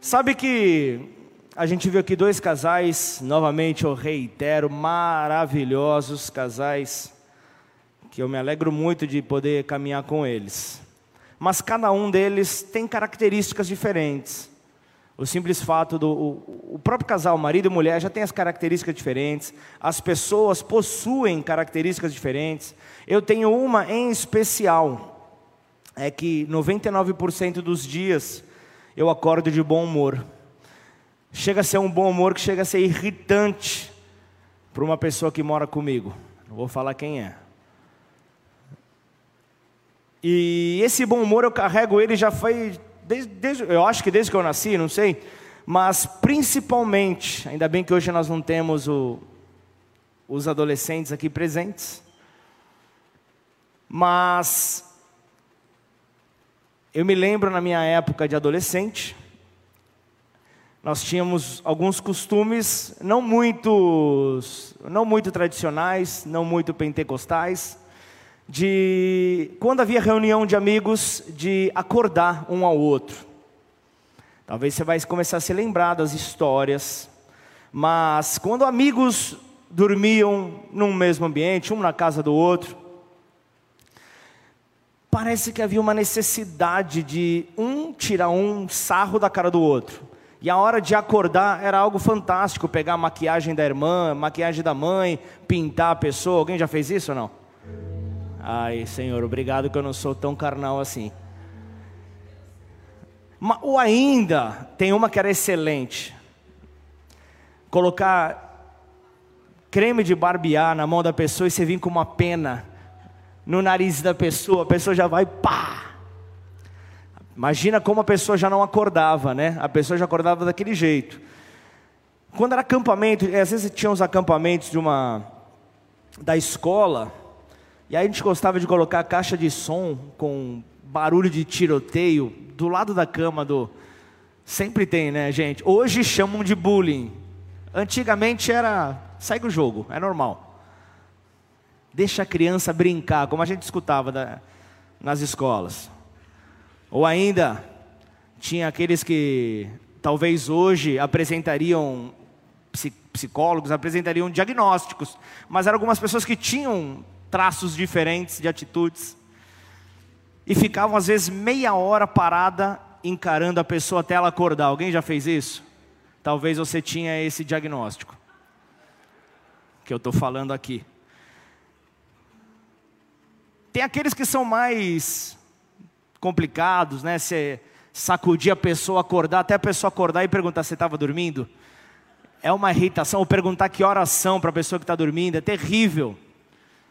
Sabe que a gente viu aqui dois casais, novamente eu reitero, maravilhosos casais, que eu me alegro muito de poder caminhar com eles. Mas cada um deles tem características diferentes. O simples fato do o, o próprio casal, marido e mulher, já tem as características diferentes. As pessoas possuem características diferentes. Eu tenho uma em especial, é que 99% dos dias eu acordo de bom humor. Chega a ser um bom humor que chega a ser irritante para uma pessoa que mora comigo. Não vou falar quem é. E esse bom humor eu carrego ele já foi desde, desde, eu acho que desde que eu nasci, não sei, mas principalmente, ainda bem que hoje nós não temos o, os adolescentes aqui presentes, mas eu me lembro na minha época de adolescente, nós tínhamos alguns costumes não muito, não muito tradicionais, não muito pentecostais, de quando havia reunião de amigos, de acordar um ao outro. Talvez você vai começar a se lembrar das histórias, mas quando amigos dormiam num mesmo ambiente, um na casa do outro, parece que havia uma necessidade de um tirar um sarro da cara do outro. E a hora de acordar era algo fantástico, pegar a maquiagem da irmã, maquiagem da mãe, pintar a pessoa. Alguém já fez isso ou não? Ai, Senhor, obrigado que eu não sou tão carnal assim. Ou ainda, tem uma que era excelente. Colocar creme de barbear na mão da pessoa e você vir com uma pena no nariz da pessoa, a pessoa já vai pá. Imagina como a pessoa já não acordava, né? A pessoa já acordava daquele jeito. Quando era acampamento, às vezes tinha uns acampamentos de uma da escola, e aí a gente gostava de colocar a caixa de som com barulho de tiroteio do lado da cama do. Sempre tem, né, gente? Hoje chamam de bullying. Antigamente era. Segue o jogo, é normal. Deixa a criança brincar, como a gente escutava da... nas escolas. Ou ainda, tinha aqueles que talvez hoje apresentariam psicólogos, apresentariam diagnósticos, mas eram algumas pessoas que tinham traços diferentes de atitudes. E ficavam às vezes meia hora parada encarando a pessoa até ela acordar. Alguém já fez isso? Talvez você tinha esse diagnóstico que eu estou falando aqui. Tem aqueles que são mais complicados, né? Você sacudir a pessoa, acordar, até a pessoa acordar e perguntar: você estava dormindo? É uma irritação. Ou perguntar que horas são para a pessoa que está dormindo, é terrível.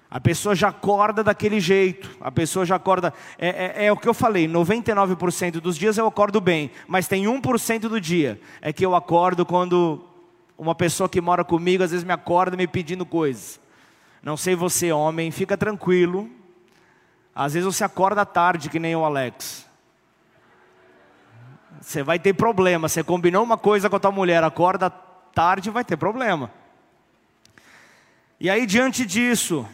A pessoa já acorda daquele jeito, a pessoa já acorda. É, é, é o que eu falei: 99% dos dias eu acordo bem, mas tem 1% do dia é que eu acordo quando uma pessoa que mora comigo às vezes me acorda me pedindo coisas. Não sei você, homem, fica tranquilo. Às vezes você acorda tarde, que nem o Alex. Você vai ter problema. Você combinou uma coisa com a tua mulher, acorda tarde, vai ter problema. E aí, diante disso,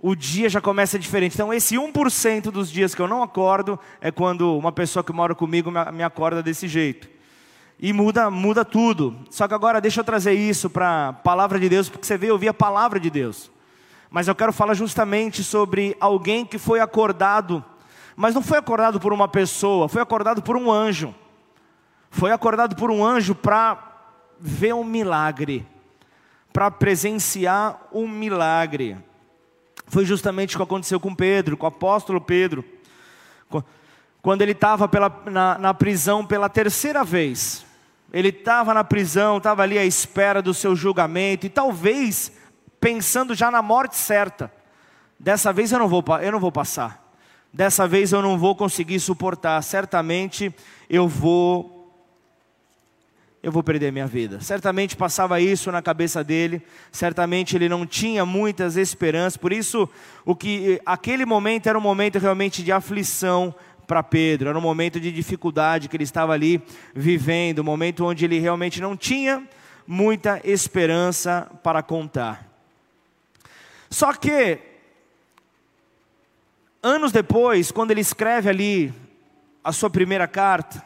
o dia já começa diferente. Então, esse 1% dos dias que eu não acordo é quando uma pessoa que mora comigo me acorda desse jeito. E muda, muda tudo. Só que agora deixa eu trazer isso para a palavra de Deus, porque você veio ouvir a palavra de Deus. Mas eu quero falar justamente sobre alguém que foi acordado, mas não foi acordado por uma pessoa, foi acordado por um anjo. Foi acordado por um anjo para ver um milagre, para presenciar um milagre foi justamente o que aconteceu com Pedro, com o apóstolo Pedro. Quando ele estava na, na prisão pela terceira vez, ele estava na prisão, estava ali à espera do seu julgamento, e talvez pensando já na morte certa. Dessa vez eu não vou, eu não vou passar. Dessa vez eu não vou conseguir suportar. Certamente eu vou eu vou perder minha vida. Certamente passava isso na cabeça dele, certamente ele não tinha muitas esperanças, por isso o que aquele momento era um momento realmente de aflição para Pedro, era um momento de dificuldade que ele estava ali vivendo, um momento onde ele realmente não tinha muita esperança para contar. Só que anos depois, quando ele escreve ali a sua primeira carta,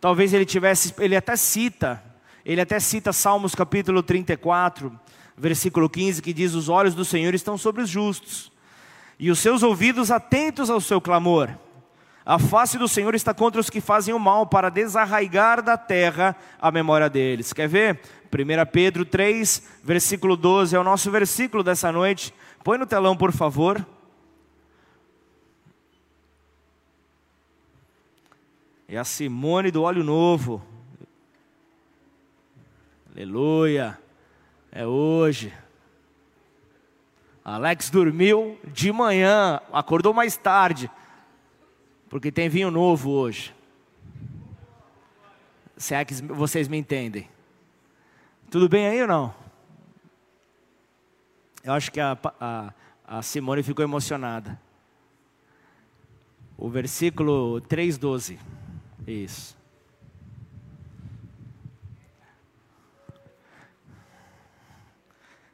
talvez ele tivesse, ele até cita, ele até cita Salmos capítulo 34, versículo 15, que diz: Os olhos do Senhor estão sobre os justos, e os seus ouvidos atentos ao seu clamor. A face do Senhor está contra os que fazem o mal, para desarraigar da terra a memória deles. Quer ver? 1 Pedro 3, versículo 12, é o nosso versículo dessa noite. Põe no telão, por favor. É a Simone do óleo novo. Aleluia. É hoje. Alex dormiu de manhã, acordou mais tarde, porque tem vinho novo hoje. Se é que vocês me entendem. Tudo bem aí ou não? Eu acho que a, a, a Simone ficou emocionada. O versículo 3,12. Isso.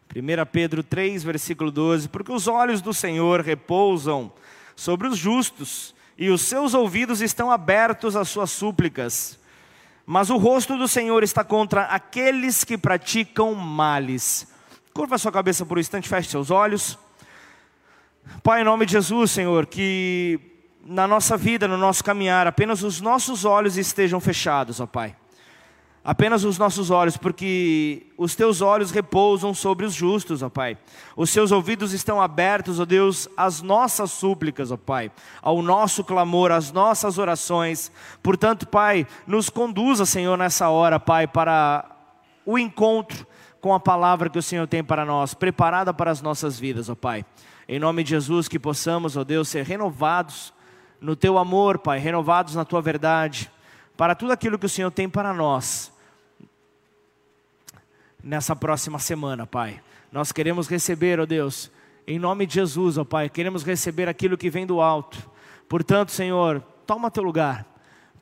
Primeira Pedro 3, versículo 12, porque os olhos do Senhor repousam sobre os justos, e os seus ouvidos estão abertos às suas súplicas. Mas o rosto do Senhor está contra aqueles que praticam males. Curva sua cabeça por um instante, feche seus olhos. Pai, em nome de Jesus, Senhor, que na nossa vida, no nosso caminhar, apenas os nossos olhos estejam fechados, ó Pai. Apenas os nossos olhos, porque os teus olhos repousam sobre os justos, ó Pai. Os seus ouvidos estão abertos, ó Deus, às nossas súplicas, ó Pai, ao nosso clamor, às nossas orações. Portanto, Pai, nos conduza, Senhor, nessa hora, Pai, para o encontro com a palavra que o Senhor tem para nós, preparada para as nossas vidas, ó Pai. Em nome de Jesus, que possamos, ó Deus, ser renovados no teu amor, Pai, renovados na tua verdade, para tudo aquilo que o Senhor tem para nós nessa próxima semana, Pai. Nós queremos receber, ó Deus, em nome de Jesus, ó Pai, queremos receber aquilo que vem do alto. Portanto, Senhor, toma teu lugar,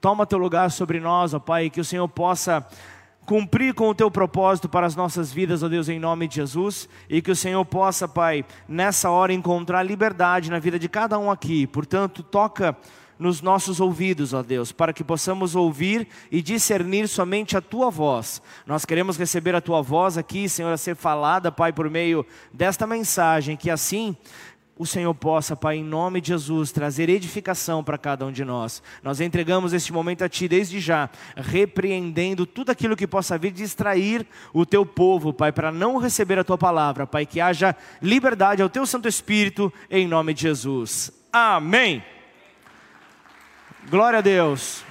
toma teu lugar sobre nós, ó Pai, que o Senhor possa cumprir com o teu propósito para as nossas vidas, ó Deus, em nome de Jesus, e que o Senhor possa, Pai, nessa hora encontrar liberdade na vida de cada um aqui. Portanto, toca nos nossos ouvidos, ó Deus, para que possamos ouvir e discernir somente a tua voz. Nós queremos receber a tua voz aqui, Senhor, a ser falada, Pai, por meio desta mensagem, que assim o Senhor possa, Pai, em nome de Jesus, trazer edificação para cada um de nós. Nós entregamos este momento a Ti desde já, repreendendo tudo aquilo que possa vir distrair o Teu povo, Pai, para não receber a Tua palavra, Pai, que haja liberdade ao Teu Santo Espírito, em nome de Jesus. Amém. Glória a Deus.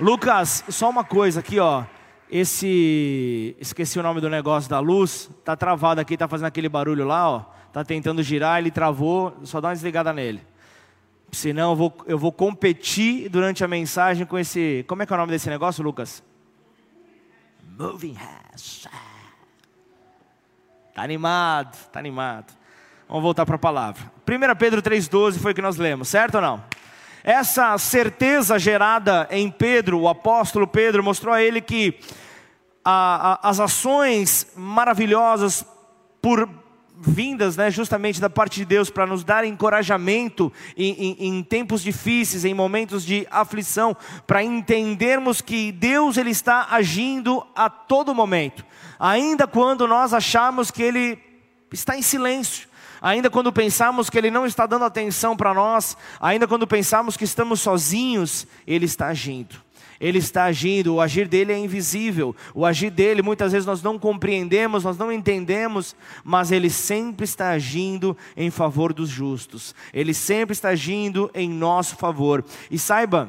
Lucas, só uma coisa aqui, ó. Esse, esqueci o nome do negócio da luz, tá travado aqui, tá fazendo aquele barulho lá, ó está tentando girar, ele travou, só dá uma desligada nele. Senão eu vou, eu vou competir durante a mensagem com esse. Como é que é o nome desse negócio, Lucas? Moving Hands. Está animado, está animado. Vamos voltar para a palavra. 1 Pedro 3,12 foi o que nós lemos, certo ou não? Essa certeza gerada em Pedro, o apóstolo Pedro, mostrou a ele que a, a, as ações maravilhosas por vindas né, justamente da parte de Deus para nos dar encorajamento em, em, em, tempos difíceis, em momentos de aflição, para entendermos que Deus ele está agindo a todo momento, ainda quando nós achamos que Ele está em silêncio. Ainda quando pensamos que Ele não está dando atenção para nós, ainda quando pensamos que estamos sozinhos, Ele está agindo. Ele está agindo, o agir dele é invisível, o agir dele muitas vezes nós não compreendemos, nós não entendemos, mas ele sempre está agindo em favor dos justos, ele sempre está agindo em nosso favor. E saiba,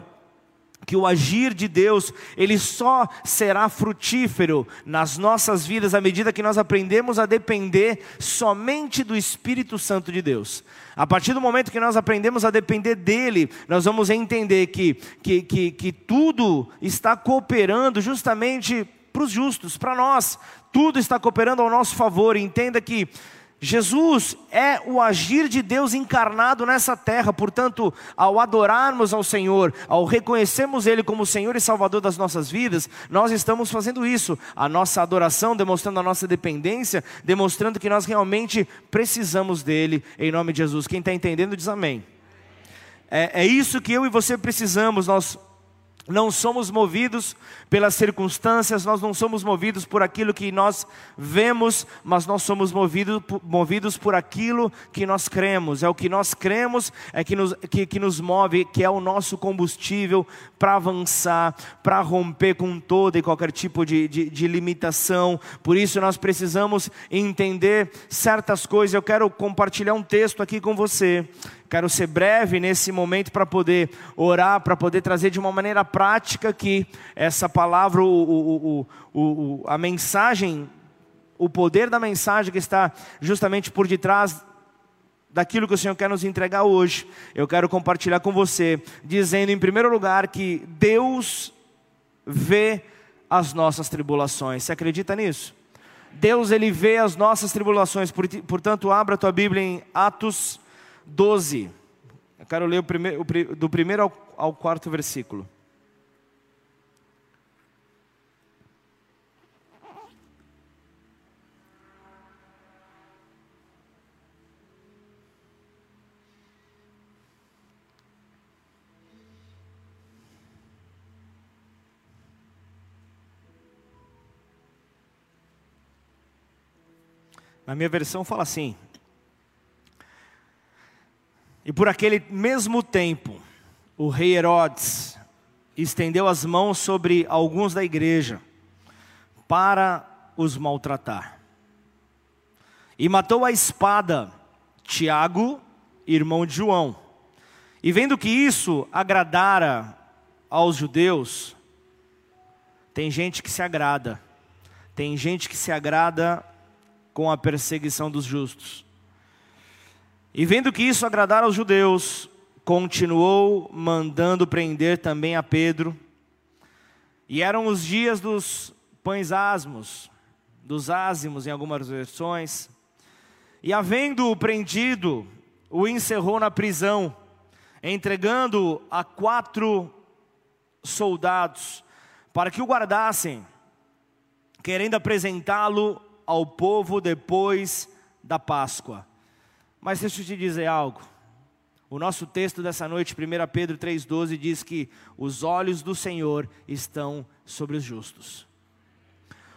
que o agir de Deus, ele só será frutífero nas nossas vidas à medida que nós aprendemos a depender somente do Espírito Santo de Deus. A partir do momento que nós aprendemos a depender dele, nós vamos entender que, que, que, que tudo está cooperando justamente para os justos, para nós, tudo está cooperando ao nosso favor. Entenda que Jesus é o agir de Deus encarnado nessa terra, portanto, ao adorarmos ao Senhor, ao reconhecermos Ele como Senhor e Salvador das nossas vidas, nós estamos fazendo isso, a nossa adoração, demonstrando a nossa dependência, demonstrando que nós realmente precisamos dEle, em nome de Jesus. Quem está entendendo diz amém. É, é isso que eu e você precisamos, nós não somos movidos pelas circunstâncias, nós não somos movidos por aquilo que nós vemos, mas nós somos movidos, movidos por aquilo que nós cremos. É o que nós cremos é que nos, que, que nos move, que é o nosso combustível para avançar, para romper com toda e qualquer tipo de, de, de limitação. Por isso nós precisamos entender certas coisas. Eu quero compartilhar um texto aqui com você Quero ser breve nesse momento para poder orar, para poder trazer de uma maneira prática que essa palavra, o, o, o, a mensagem, o poder da mensagem que está justamente por detrás daquilo que o Senhor quer nos entregar hoje. Eu quero compartilhar com você, dizendo em primeiro lugar que Deus vê as nossas tribulações. Você acredita nisso? Deus ele vê as nossas tribulações. Portanto, abra a tua Bíblia em Atos 12. Eu quero ler o primeiro, do primeiro ao quarto versículo. Na minha versão fala assim: e por aquele mesmo tempo, o rei Herodes estendeu as mãos sobre alguns da igreja para os maltratar. E matou a espada Tiago, irmão de João. E vendo que isso agradara aos judeus, tem gente que se agrada, tem gente que se agrada com a perseguição dos justos. E vendo que isso agradara aos judeus, continuou mandando prender também a Pedro. E eram os dias dos pães asmos, dos ázimos em algumas versões. E havendo-o prendido, o encerrou na prisão, entregando a quatro soldados para que o guardassem, querendo apresentá-lo ao povo depois da Páscoa. Mas deixa eu te dizer algo. O nosso texto dessa noite, 1 Pedro 3,12, diz que os olhos do Senhor estão sobre os justos.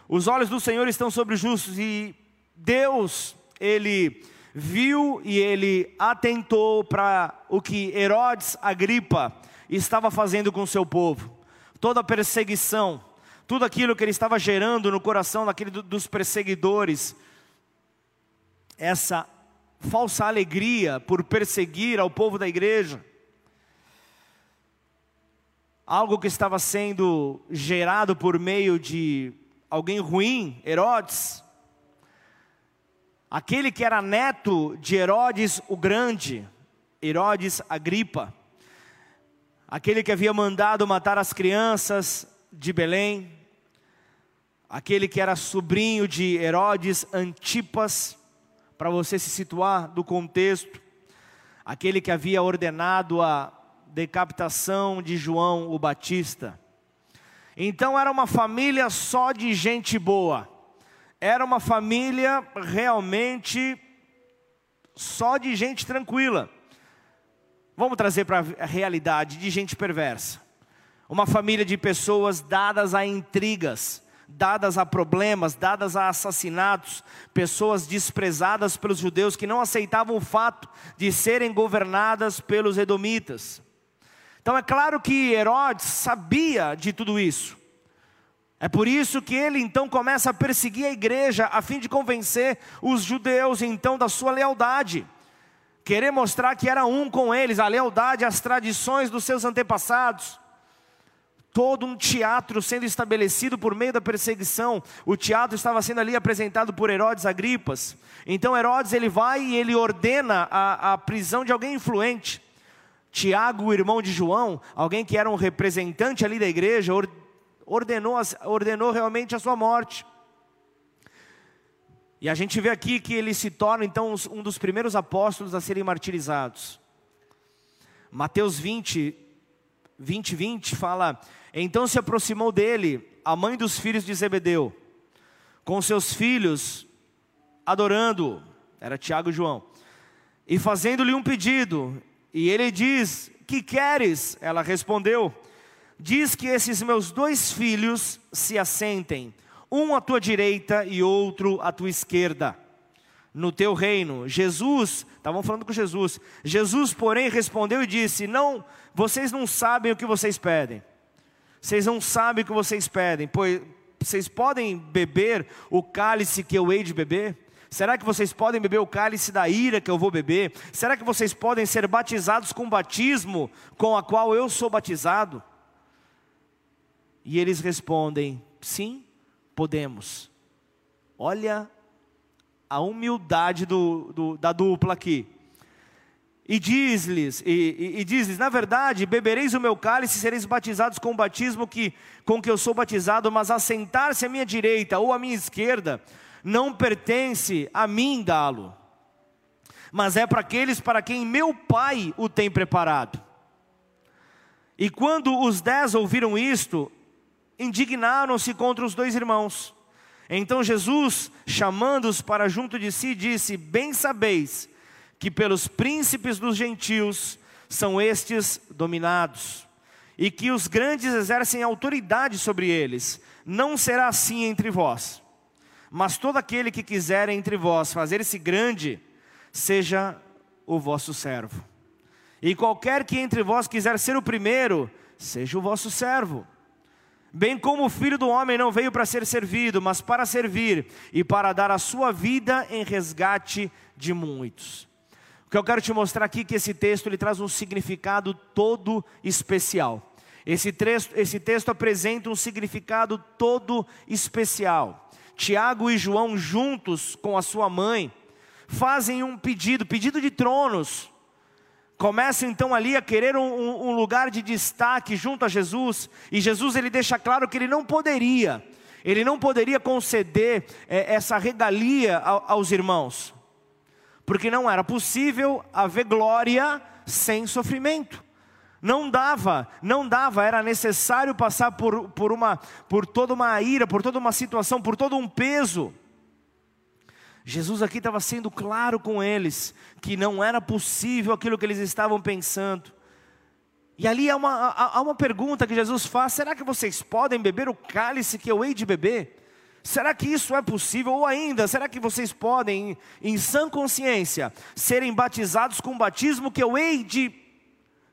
Os olhos do Senhor estão sobre os justos e Deus, Ele viu e Ele atentou para o que Herodes Agripa estava fazendo com seu povo. Toda a perseguição, tudo aquilo que ele estava gerando no coração daquele, dos perseguidores, essa falsa alegria por perseguir ao povo da igreja. Algo que estava sendo gerado por meio de alguém ruim, Herodes. Aquele que era neto de Herodes o Grande, Herodes Agripa. Aquele que havia mandado matar as crianças de Belém. Aquele que era sobrinho de Herodes Antipas para você se situar do contexto, aquele que havia ordenado a decapitação de João o Batista. Então era uma família só de gente boa, era uma família realmente só de gente tranquila. Vamos trazer para a realidade de gente perversa. Uma família de pessoas dadas a intrigas, dadas a problemas, dadas a assassinatos, pessoas desprezadas pelos judeus que não aceitavam o fato de serem governadas pelos edomitas. Então é claro que Herodes sabia de tudo isso. É por isso que ele então começa a perseguir a igreja a fim de convencer os judeus então da sua lealdade. Querer mostrar que era um com eles, a lealdade às tradições dos seus antepassados todo um teatro sendo estabelecido por meio da perseguição. O teatro estava sendo ali apresentado por Herodes Agripas. Então Herodes ele vai e ele ordena a, a prisão de alguém influente. Tiago, o irmão de João, alguém que era um representante ali da igreja, ordenou, ordenou realmente a sua morte. E a gente vê aqui que ele se torna então um dos primeiros apóstolos a serem martirizados. Mateus 20, 20, 20 fala: Então se aproximou dele a mãe dos filhos de Zebedeu, com seus filhos, adorando, era Tiago e João, e fazendo-lhe um pedido. E ele diz: Que queres? Ela respondeu: diz que esses meus dois filhos se assentem, um à tua direita e outro à tua esquerda, no teu reino. Jesus, estavam falando com Jesus. Jesus, porém, respondeu e disse: Não, vocês não sabem o que vocês pedem. Vocês não sabem o que vocês pedem, pois vocês podem beber o cálice que eu hei de beber? Será que vocês podem beber o cálice da ira que eu vou beber? Será que vocês podem ser batizados com o batismo com a qual eu sou batizado? E eles respondem: sim, podemos. Olha a humildade do, do, da dupla aqui. E diz-lhes, e, e, e diz-lhes, na verdade, bebereis o meu cálice e sereis batizados com o batismo que, com que eu sou batizado, mas assentar-se à minha direita ou à minha esquerda, não pertence a mim dá-lo, mas é para aqueles para quem meu Pai o tem preparado. E quando os dez ouviram isto, indignaram-se contra os dois irmãos. Então Jesus, chamando-os para junto de si, disse: Bem sabeis que pelos príncipes dos gentios são estes dominados, e que os grandes exercem autoridade sobre eles. Não será assim entre vós. Mas todo aquele que quiser entre vós fazer-se grande, seja o vosso servo. E qualquer que entre vós quiser ser o primeiro, seja o vosso servo. Bem como o filho do homem não veio para ser servido, mas para servir e para dar a sua vida em resgate de muitos. Que eu quero te mostrar aqui é que esse texto ele traz um significado todo especial. Esse texto, esse texto apresenta um significado todo especial. Tiago e João, juntos com a sua mãe, fazem um pedido, pedido de tronos. Começam então ali a querer um, um lugar de destaque junto a Jesus, e Jesus ele deixa claro que ele não poderia, ele não poderia conceder é, essa regalia aos irmãos, porque não era possível haver glória sem sofrimento não dava, não dava, era necessário passar por, por, uma, por toda uma ira, por toda uma situação, por todo um peso. Jesus aqui estava sendo claro com eles que não era possível aquilo que eles estavam pensando. E ali há uma, há uma pergunta que Jesus faz: será que vocês podem beber o cálice que eu hei de beber? Será que isso é possível? Ou ainda, será que vocês podem, em, sã consciência, serem batizados com o batismo que eu hei de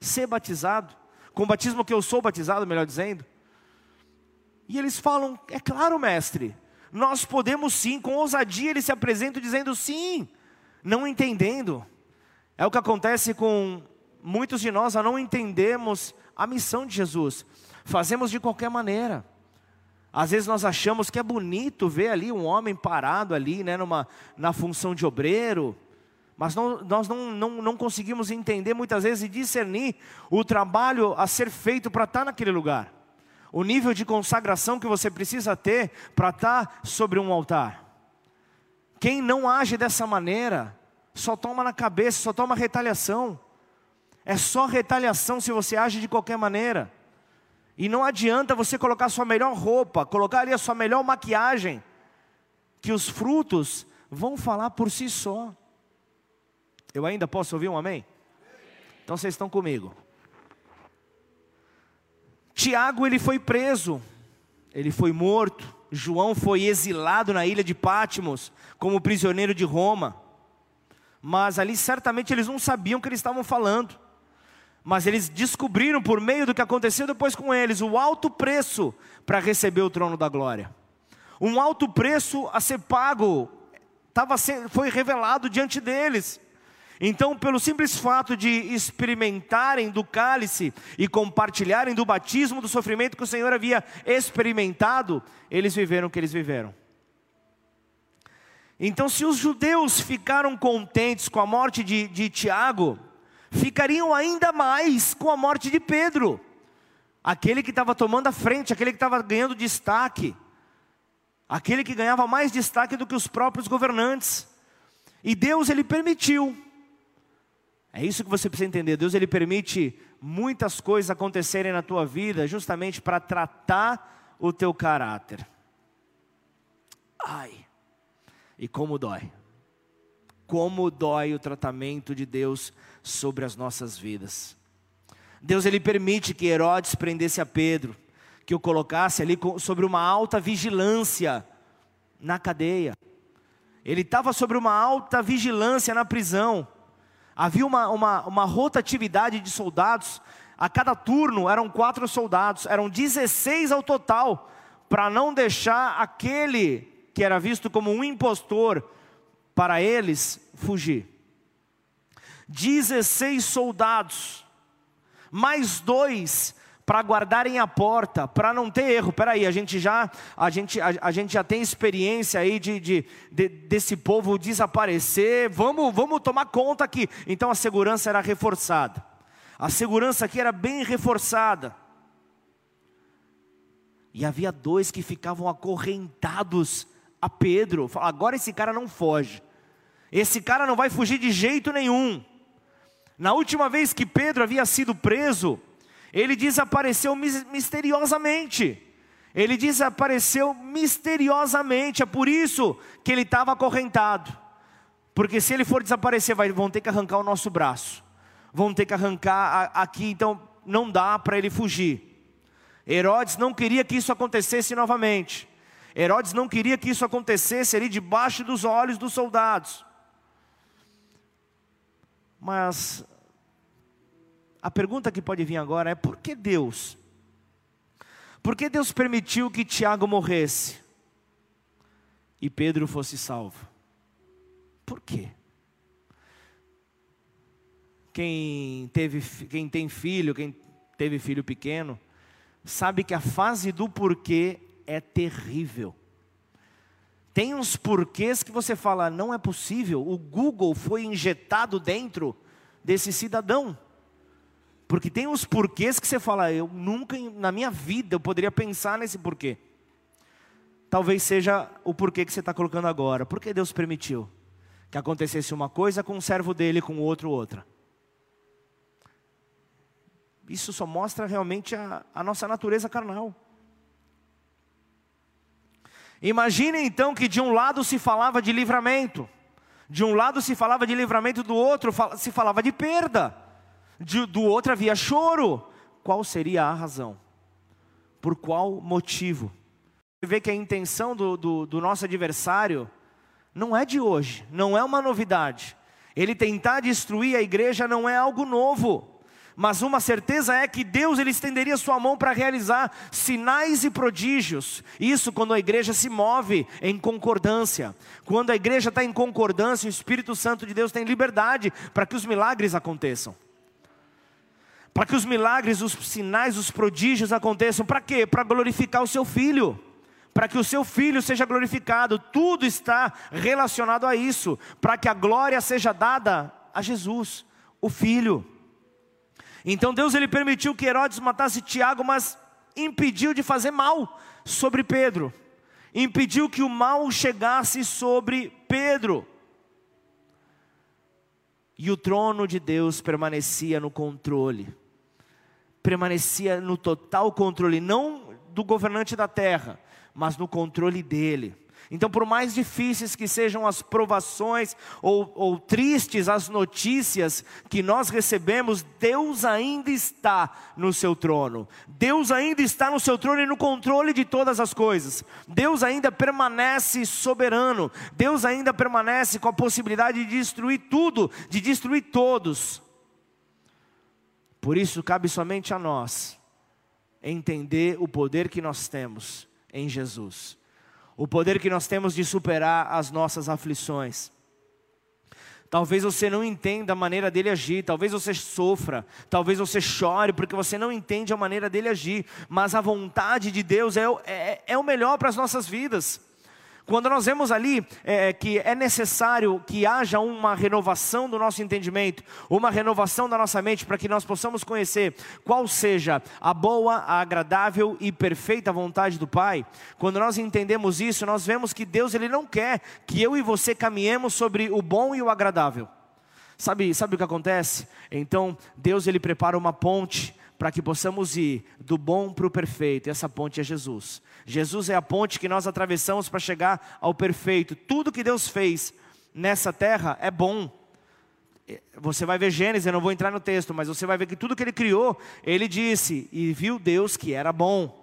ser batizado, com o batismo que eu sou batizado, melhor dizendo. E eles falam: é claro, mestre, nós podemos sim, com ousadia eles se apresentam dizendo sim, não entendendo. É o que acontece com muitos de nós, a não entendemos a missão de Jesus, fazemos de qualquer maneira. Às vezes nós achamos que é bonito ver ali um homem parado ali, né, numa, na função de obreiro, mas não, nós não, não, não conseguimos entender muitas vezes e discernir o trabalho a ser feito para estar naquele lugar. O nível de consagração que você precisa ter para estar sobre um altar. Quem não age dessa maneira, só toma na cabeça, só toma retaliação. É só retaliação se você age de qualquer maneira. E não adianta você colocar sua melhor roupa, colocar ali a sua melhor maquiagem, que os frutos vão falar por si só. Eu ainda posso ouvir um amém? Então vocês estão comigo. Tiago ele foi preso, ele foi morto. João foi exilado na ilha de Pátimos como prisioneiro de Roma. Mas ali certamente eles não sabiam o que eles estavam falando. Mas eles descobriram por meio do que aconteceu depois com eles o alto preço para receber o trono da glória. Um alto preço a ser pago tava, foi revelado diante deles. Então, pelo simples fato de experimentarem do cálice e compartilharem do batismo do sofrimento que o Senhor havia experimentado, eles viveram o que eles viveram. Então, se os judeus ficaram contentes com a morte de, de Tiago, ficariam ainda mais com a morte de Pedro, aquele que estava tomando a frente, aquele que estava ganhando destaque, aquele que ganhava mais destaque do que os próprios governantes. E Deus ele permitiu é isso que você precisa entender. Deus ele permite muitas coisas acontecerem na tua vida justamente para tratar o teu caráter. Ai. E como dói. Como dói o tratamento de Deus sobre as nossas vidas. Deus ele permite que Herodes prendesse a Pedro, que o colocasse ali sobre uma alta vigilância na cadeia. Ele estava sobre uma alta vigilância na prisão. Havia uma, uma, uma rotatividade de soldados. A cada turno eram quatro soldados, eram 16 ao total, para não deixar aquele que era visto como um impostor para eles fugir. 16 soldados, mais dois para guardarem a porta, para não ter erro. Peraí, a gente já a gente, a, a gente já tem experiência aí de, de, de, desse povo desaparecer. Vamos vamos tomar conta aqui. Então a segurança era reforçada. A segurança aqui era bem reforçada. E havia dois que ficavam acorrentados a Pedro. Agora esse cara não foge. Esse cara não vai fugir de jeito nenhum. Na última vez que Pedro havia sido preso, ele desapareceu misteriosamente. Ele desapareceu misteriosamente. É por isso que ele estava acorrentado. Porque se ele for desaparecer, vai, vão ter que arrancar o nosso braço. Vão ter que arrancar aqui, então não dá para ele fugir. Herodes não queria que isso acontecesse novamente. Herodes não queria que isso acontecesse ali debaixo dos olhos dos soldados. Mas a pergunta que pode vir agora é: por que Deus? Por que Deus permitiu que Tiago morresse e Pedro fosse salvo? Por quê? Quem, teve, quem tem filho, quem teve filho pequeno, sabe que a fase do porquê é terrível. Tem uns porquês que você fala, não é possível, o Google foi injetado dentro desse cidadão. Porque tem uns porquês que você fala, eu nunca na minha vida eu poderia pensar nesse porquê. Talvez seja o porquê que você está colocando agora. Por que Deus permitiu que acontecesse uma coisa com um servo dele, com o outro outra? Isso só mostra realmente a, a nossa natureza carnal. Imagine então que de um lado se falava de livramento, de um lado se falava de livramento, do outro se falava de perda de, do outro havia choro. Qual seria a razão? Por qual motivo? Você vê que a intenção do, do, do nosso adversário não é de hoje, não é uma novidade. Ele tentar destruir a igreja não é algo novo. Mas uma certeza é que Deus ele estenderia sua mão para realizar sinais e prodígios. Isso quando a igreja se move em concordância. Quando a igreja está em concordância, o Espírito Santo de Deus tem liberdade para que os milagres aconteçam para que os milagres, os sinais, os prodígios aconteçam. Para quê? Para glorificar o seu filho. Para que o seu filho seja glorificado. Tudo está relacionado a isso. Para que a glória seja dada a Jesus, o filho. Então Deus ele permitiu que Herodes matasse Tiago, mas impediu de fazer mal sobre Pedro. Impediu que o mal chegasse sobre Pedro. E o trono de Deus permanecia no controle permanecia no total controle, não do governante da terra, mas no controle dele. Então, por mais difíceis que sejam as provações ou, ou, tristes as notícias que nós recebemos, Deus ainda está no seu trono. Deus ainda está no seu trono e no controle de todas as coisas. Deus ainda permanece soberano. Deus ainda permanece com a possibilidade de destruir tudo, de destruir todos. Por isso, cabe somente a nós entender o poder que nós temos em Jesus, o poder que nós temos de superar as nossas aflições. Talvez você não entenda a maneira dele agir, talvez você sofra, talvez você chore, porque você não entende a maneira dele agir, mas a vontade de Deus é, é, é o melhor para as nossas vidas. Quando nós vemos ali é, que é necessário que haja uma renovação do nosso entendimento, uma renovação da nossa mente, para que nós possamos conhecer qual seja a boa, a agradável e perfeita vontade do Pai, quando nós entendemos isso, nós vemos que Deus ele não quer que eu e você caminhemos sobre o bom e o agradável. Sabe, sabe o que acontece? Então, Deus ele prepara uma ponte para que possamos ir do bom para o perfeito, e essa ponte é Jesus. Jesus é a ponte que nós atravessamos para chegar ao perfeito. Tudo que Deus fez nessa terra é bom. você vai ver Gênesis, eu não vou entrar no texto, mas você vai ver que tudo que ele criou, ele disse, e viu Deus que era bom,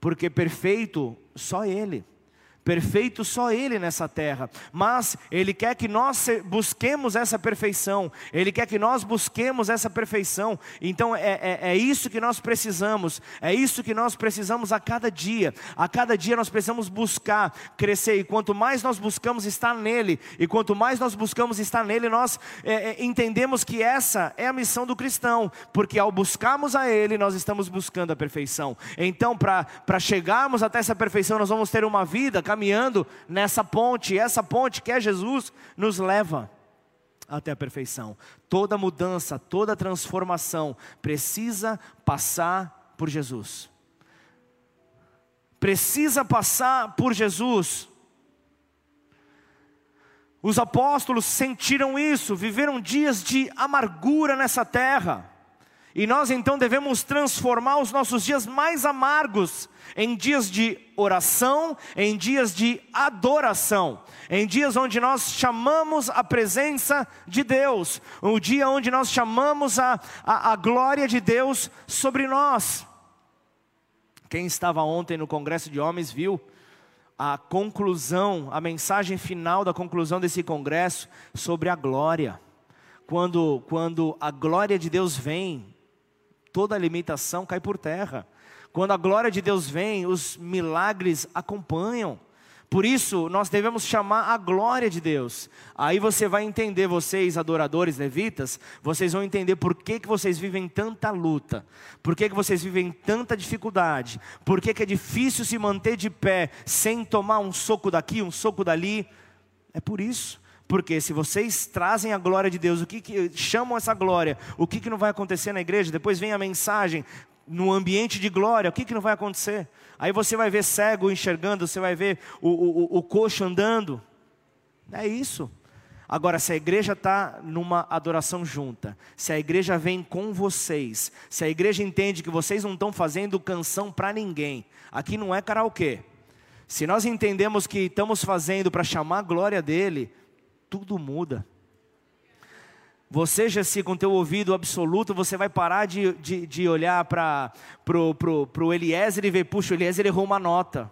porque perfeito só ele. Perfeito só Ele nessa terra, mas Ele quer que nós busquemos essa perfeição, Ele quer que nós busquemos essa perfeição, então é, é, é, isso que nós precisamos, é isso que nós precisamos a cada dia, a cada dia nós precisamos buscar crescer, e quanto mais nós buscamos estar nele, e quanto mais nós buscamos estar nele, nós é, é entendemos que essa é a missão do cristão, porque ao buscarmos a Ele, nós estamos buscando a perfeição, então para chegarmos até essa perfeição, nós vamos ter uma vida caminhando nessa ponte, e essa ponte que é Jesus nos leva até a perfeição. Toda mudança, toda transformação precisa passar por Jesus. Precisa passar por Jesus. Os apóstolos sentiram isso, viveram dias de amargura nessa terra. E nós então devemos transformar os nossos dias mais amargos em dias de oração, em dias de adoração, em dias onde nós chamamos a presença de Deus, o dia onde nós chamamos a, a, a glória de Deus sobre nós. Quem estava ontem no Congresso de Homens viu a conclusão, a mensagem final da conclusão desse congresso sobre a glória. Quando, quando a glória de Deus vem, toda limitação cai por terra. Quando a glória de Deus vem, os milagres acompanham. Por isso, nós devemos chamar a glória de Deus. Aí você vai entender, vocês adoradores levitas, vocês vão entender por que, que vocês vivem tanta luta, por que, que vocês vivem tanta dificuldade, por que, que é difícil se manter de pé sem tomar um soco daqui, um soco dali. É por isso. Porque se vocês trazem a glória de Deus, o que, que chamam essa glória, o que, que não vai acontecer na igreja? Depois vem a mensagem, no ambiente de glória, o que, que não vai acontecer? Aí você vai ver cego enxergando, você vai ver o, o, o coxo andando. É isso. Agora, se a igreja está numa adoração junta, se a igreja vem com vocês, se a igreja entende que vocês não estão fazendo canção para ninguém, aqui não é karaokê. Se nós entendemos que estamos fazendo para chamar a glória dele, tudo muda. Você, Jessi, com teu ouvido absoluto, você vai parar de, de, de olhar para o pro, pro Eliezer e ver, puxa, o Eliezer errou uma nota.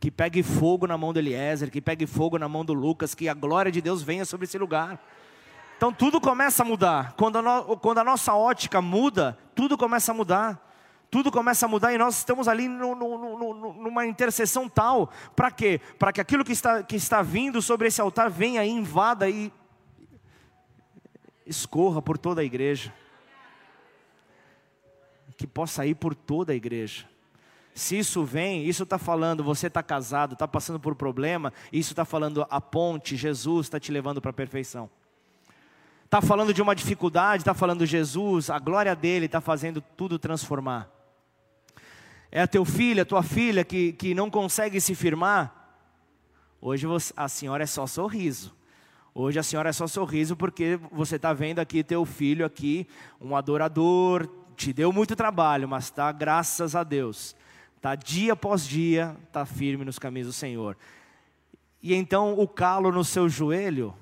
Que pegue fogo na mão do Eliezer, que pegue fogo na mão do Lucas, que a glória de Deus venha sobre esse lugar. Então tudo começa a mudar. Quando a, no, quando a nossa ótica muda, tudo começa a mudar tudo começa a mudar e nós estamos ali no, no, no, numa intercessão tal. Para quê? Para que aquilo que está, que está vindo sobre esse altar venha e invada e escorra por toda a igreja. Que possa ir por toda a igreja. Se isso vem, isso está falando, você está casado, está passando por problema, isso está falando a ponte, Jesus está te levando para a perfeição. Está falando de uma dificuldade, está falando Jesus, a glória dele está fazendo tudo transformar é a teu filho, a tua filha que, que não consegue se firmar, hoje você, a senhora é só sorriso. Hoje a senhora é só sorriso porque você está vendo aqui teu filho aqui, um adorador, te deu muito trabalho, mas está, graças a Deus, está dia após dia, está firme nos caminhos do Senhor. E então o calo no seu joelho,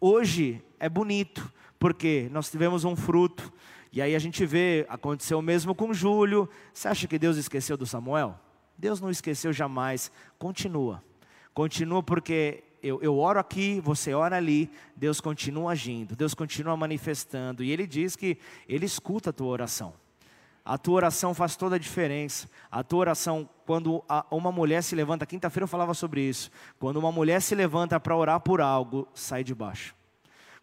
hoje é bonito, porque nós tivemos um fruto, e aí a gente vê, aconteceu o mesmo com Júlio. Você acha que Deus esqueceu do Samuel? Deus não esqueceu jamais. Continua. Continua porque eu, eu oro aqui, você ora ali, Deus continua agindo, Deus continua manifestando. E Ele diz que Ele escuta a tua oração. A tua oração faz toda a diferença. A tua oração, quando uma mulher se levanta, quinta-feira eu falava sobre isso. Quando uma mulher se levanta para orar por algo, sai de baixo.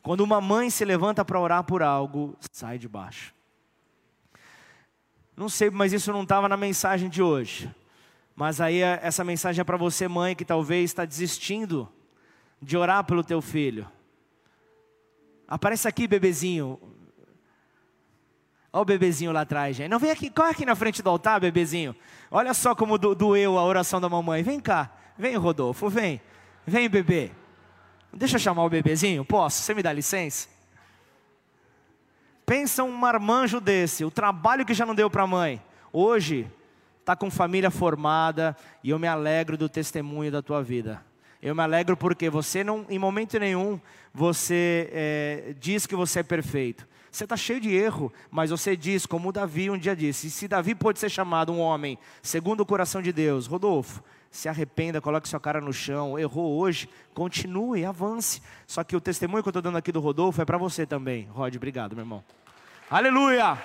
Quando uma mãe se levanta para orar por algo, sai de baixo. Não sei, mas isso não estava na mensagem de hoje. Mas aí é, essa mensagem é para você, mãe, que talvez está desistindo de orar pelo teu filho. Aparece aqui, bebezinho. Olha o bebezinho lá atrás, gente. Não vem aqui, corre aqui na frente do altar, bebezinho. Olha só como doeu a oração da mamãe. Vem cá, vem, Rodolfo, vem. Vem, bebê. Deixa eu chamar o bebezinho? Posso? Você me dá licença? Pensa um marmanjo desse, o trabalho que já não deu para a mãe. Hoje, está com família formada e eu me alegro do testemunho da tua vida. Eu me alegro porque você não, em momento nenhum, você é, diz que você é perfeito. Você está cheio de erro, mas você diz, como Davi um dia disse: se Davi pode ser chamado um homem segundo o coração de Deus, Rodolfo, se arrependa, coloque sua cara no chão, errou hoje, continue, avance. Só que o testemunho que eu estou dando aqui do Rodolfo é para você também. Rod, obrigado, meu irmão. Aleluia!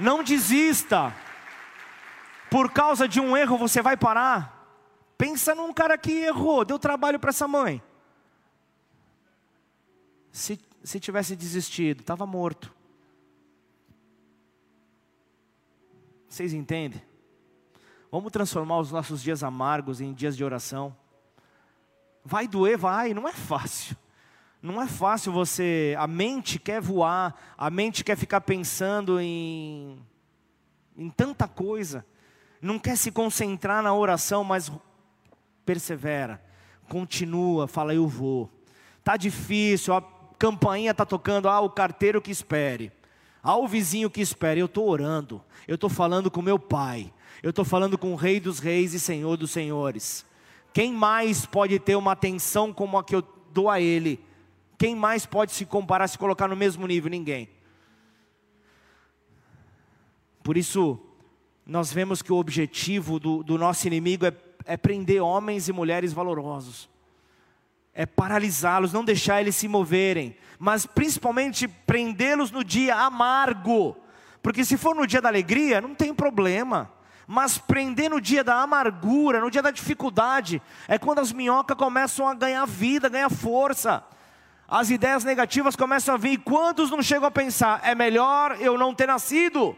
Não desista. Por causa de um erro você vai parar. Pensa num cara que errou, deu trabalho para essa mãe. Se, se tivesse desistido, estava morto. Vocês entendem? Vamos transformar os nossos dias amargos em dias de oração. Vai doer, vai, não é fácil. Não é fácil você. A mente quer voar, a mente quer ficar pensando em, em tanta coisa. Não quer se concentrar na oração, mas persevera, continua, fala eu vou. Tá difícil, a campainha tá tocando, ah, o carteiro que espere. Ah, o vizinho que espere, eu estou orando, eu estou falando com meu pai, eu estou falando com o Rei dos Reis e Senhor dos Senhores. Quem mais pode ter uma atenção como a que eu dou a Ele? Quem mais pode se comparar, se colocar no mesmo nível? Ninguém. Por isso, nós vemos que o objetivo do, do nosso inimigo é é prender homens e mulheres valorosos, é paralisá-los, não deixar eles se moverem, mas principalmente prendê-los no dia amargo, porque se for no dia da alegria, não tem problema. Mas prender no dia da amargura, no dia da dificuldade, é quando as minhocas começam a ganhar vida, ganhar força. As ideias negativas começam a vir. E quantos não chegam a pensar, é melhor eu não ter nascido?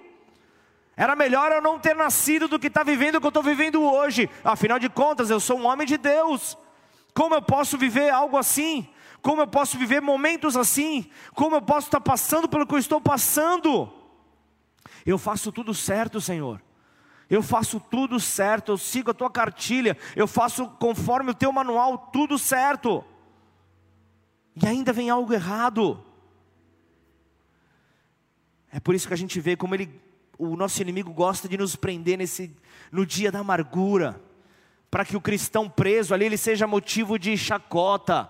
Era melhor eu não ter nascido do que estar tá vivendo o que eu estou vivendo hoje. Afinal de contas, eu sou um homem de Deus. Como eu posso viver algo assim? Como eu posso viver momentos assim? Como eu posso estar passando pelo que eu estou passando? Eu faço tudo certo, Senhor. Eu faço tudo certo, eu sigo a tua cartilha, eu faço conforme o teu manual, tudo certo. E ainda vem algo errado. É por isso que a gente vê como ele o nosso inimigo gosta de nos prender nesse, no dia da amargura, para que o cristão preso ali ele seja motivo de chacota,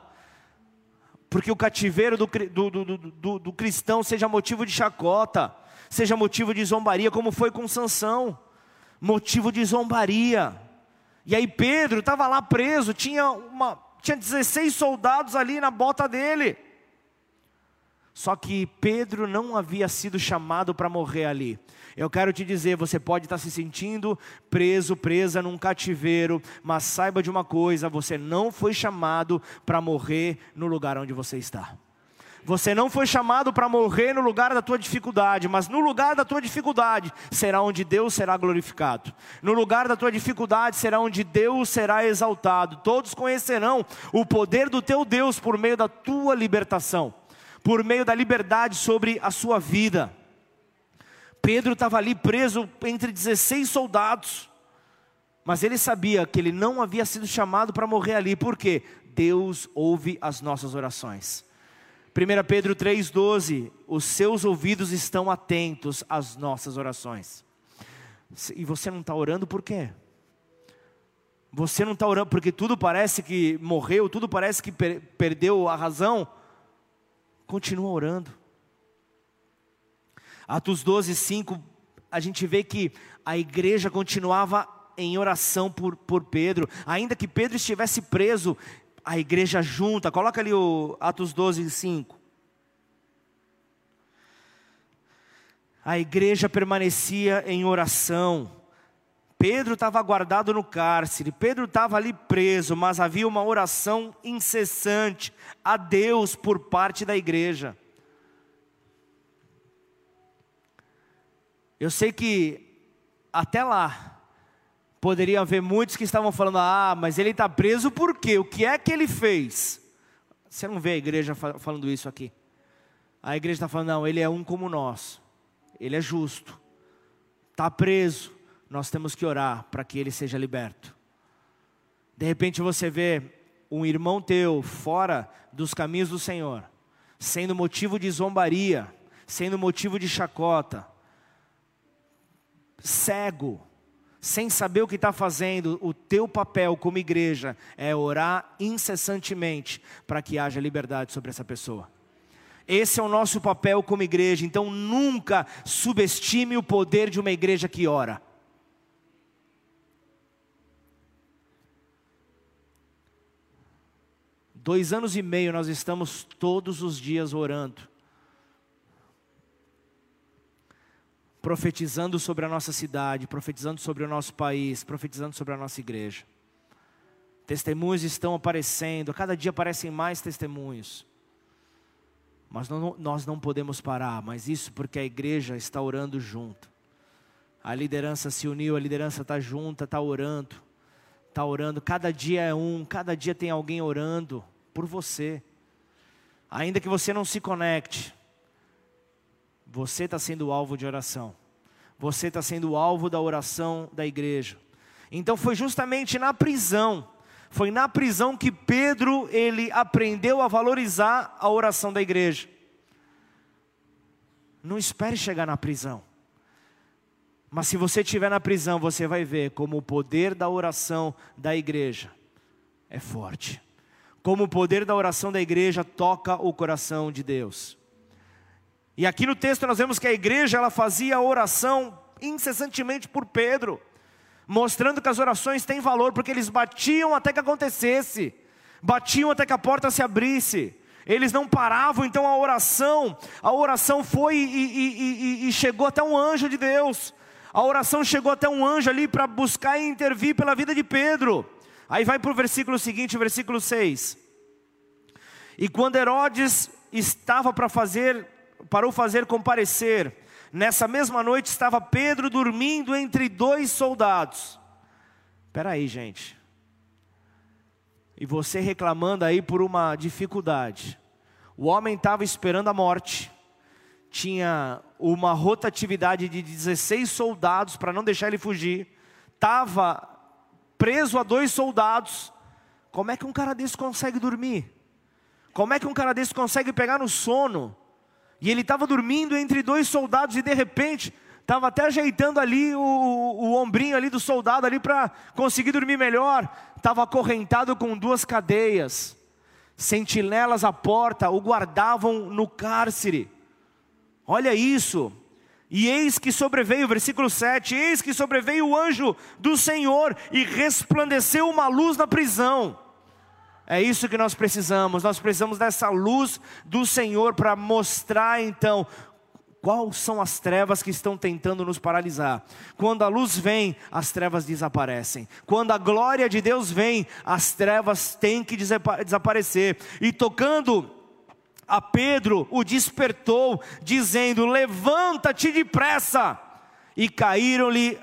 porque o cativeiro do, do, do, do, do cristão seja motivo de chacota, seja motivo de zombaria, como foi com Sansão, motivo de zombaria. E aí Pedro estava lá preso, tinha, uma, tinha 16 soldados ali na bota dele. Só que Pedro não havia sido chamado para morrer ali. Eu quero te dizer, você pode estar se sentindo preso, presa num cativeiro, mas saiba de uma coisa: você não foi chamado para morrer no lugar onde você está. Você não foi chamado para morrer no lugar da tua dificuldade, mas no lugar da tua dificuldade será onde Deus será glorificado. No lugar da tua dificuldade será onde Deus será exaltado. Todos conhecerão o poder do teu Deus por meio da tua libertação, por meio da liberdade sobre a sua vida. Pedro estava ali preso entre 16 soldados, mas ele sabia que ele não havia sido chamado para morrer ali, porque Deus ouve as nossas orações. 1 Pedro 3,12: Os seus ouvidos estão atentos às nossas orações. E você não está orando por quê? Você não está orando porque tudo parece que morreu, tudo parece que per perdeu a razão. Continua orando. Atos 12, 5, a gente vê que a igreja continuava em oração por, por Pedro, ainda que Pedro estivesse preso, a igreja junta, coloca ali o Atos 12, 5. A igreja permanecia em oração. Pedro estava guardado no cárcere, Pedro estava ali preso, mas havia uma oração incessante a Deus por parte da igreja. Eu sei que até lá poderia haver muitos que estavam falando: ah, mas ele está preso por quê? O que é que ele fez? Você não vê a igreja falando isso aqui. A igreja está falando: não, ele é um como nós, ele é justo, está preso, nós temos que orar para que ele seja liberto. De repente você vê um irmão teu fora dos caminhos do Senhor, sendo motivo de zombaria, sendo motivo de chacota, cego, sem saber o que está fazendo, o teu papel como igreja é orar incessantemente para que haja liberdade sobre essa pessoa. Esse é o nosso papel como igreja, então nunca subestime o poder de uma igreja que ora. Dois anos e meio nós estamos todos os dias orando, profetizando sobre a nossa cidade, profetizando sobre o nosso país, profetizando sobre a nossa igreja. Testemunhos estão aparecendo, a cada dia aparecem mais testemunhos. Mas não, nós não podemos parar, mas isso porque a igreja está orando junto. A liderança se uniu, a liderança está junta, está orando, está orando. Cada dia é um, cada dia tem alguém orando por você. Ainda que você não se conecte, você está sendo alvo de oração. Você está sendo alvo da oração da igreja. Então foi justamente na prisão, foi na prisão que Pedro ele aprendeu a valorizar a oração da igreja. Não espere chegar na prisão. Mas se você estiver na prisão, você vai ver como o poder da oração da igreja é forte. Como o poder da oração da igreja toca o coração de Deus. E aqui no texto nós vemos que a igreja ela fazia oração incessantemente por Pedro, mostrando que as orações têm valor, porque eles batiam até que acontecesse, batiam até que a porta se abrisse. Eles não paravam, então a oração, a oração foi e, e, e, e chegou até um anjo de Deus. A oração chegou até um anjo ali para buscar e intervir pela vida de Pedro. Aí vai para o versículo seguinte, versículo 6. E quando Herodes estava para fazer, para o fazer comparecer, nessa mesma noite estava Pedro dormindo entre dois soldados. Espera aí, gente. E você reclamando aí por uma dificuldade. O homem estava esperando a morte. Tinha uma rotatividade de 16 soldados para não deixar ele fugir. Estava preso a dois soldados. Como é que um cara desse consegue dormir? Como é que um cara desse consegue pegar no sono? E ele estava dormindo entre dois soldados e de repente estava até ajeitando ali o, o, ombrinho ali do soldado ali para conseguir dormir melhor. Estava acorrentado com duas cadeias, sentinelas à porta o guardavam no cárcere. Olha isso. E eis que sobreveio, versículo 7, eis que sobreveio o anjo do Senhor e resplandeceu uma luz na prisão. É isso que nós precisamos, nós precisamos dessa luz do Senhor para mostrar então quais são as trevas que estão tentando nos paralisar. Quando a luz vem, as trevas desaparecem. Quando a glória de Deus vem, as trevas têm que desaparecer. E tocando a Pedro o despertou, dizendo: Levanta-te depressa. E caíram-lhe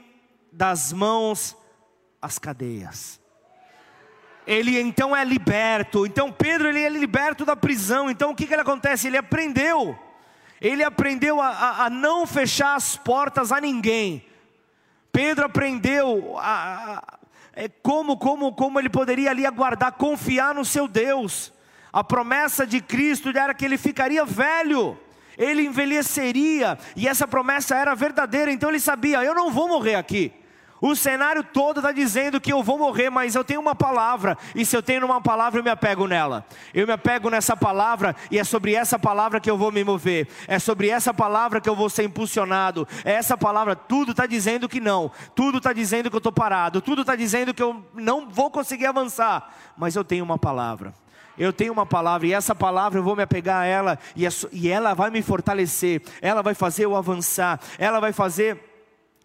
das mãos as cadeias. Ele então é liberto. Então Pedro ele é liberto da prisão. Então o que, que ele acontece? Ele aprendeu. Ele aprendeu a, a, a não fechar as portas a ninguém. Pedro aprendeu a, a, é, como, como, como ele poderia ali aguardar, confiar no seu Deus. A promessa de Cristo era que ele ficaria velho, ele envelheceria, e essa promessa era verdadeira, então ele sabia: eu não vou morrer aqui. O cenário todo está dizendo que eu vou morrer, mas eu tenho uma palavra, e se eu tenho uma palavra, eu me apego nela. Eu me apego nessa palavra, e é sobre essa palavra que eu vou me mover, é sobre essa palavra que eu vou ser impulsionado. É essa palavra, tudo está dizendo que não, tudo está dizendo que eu estou parado, tudo está dizendo que eu não vou conseguir avançar, mas eu tenho uma palavra. Eu tenho uma palavra e essa palavra eu vou me apegar a ela e, e ela vai me fortalecer, ela vai fazer eu avançar, ela vai fazer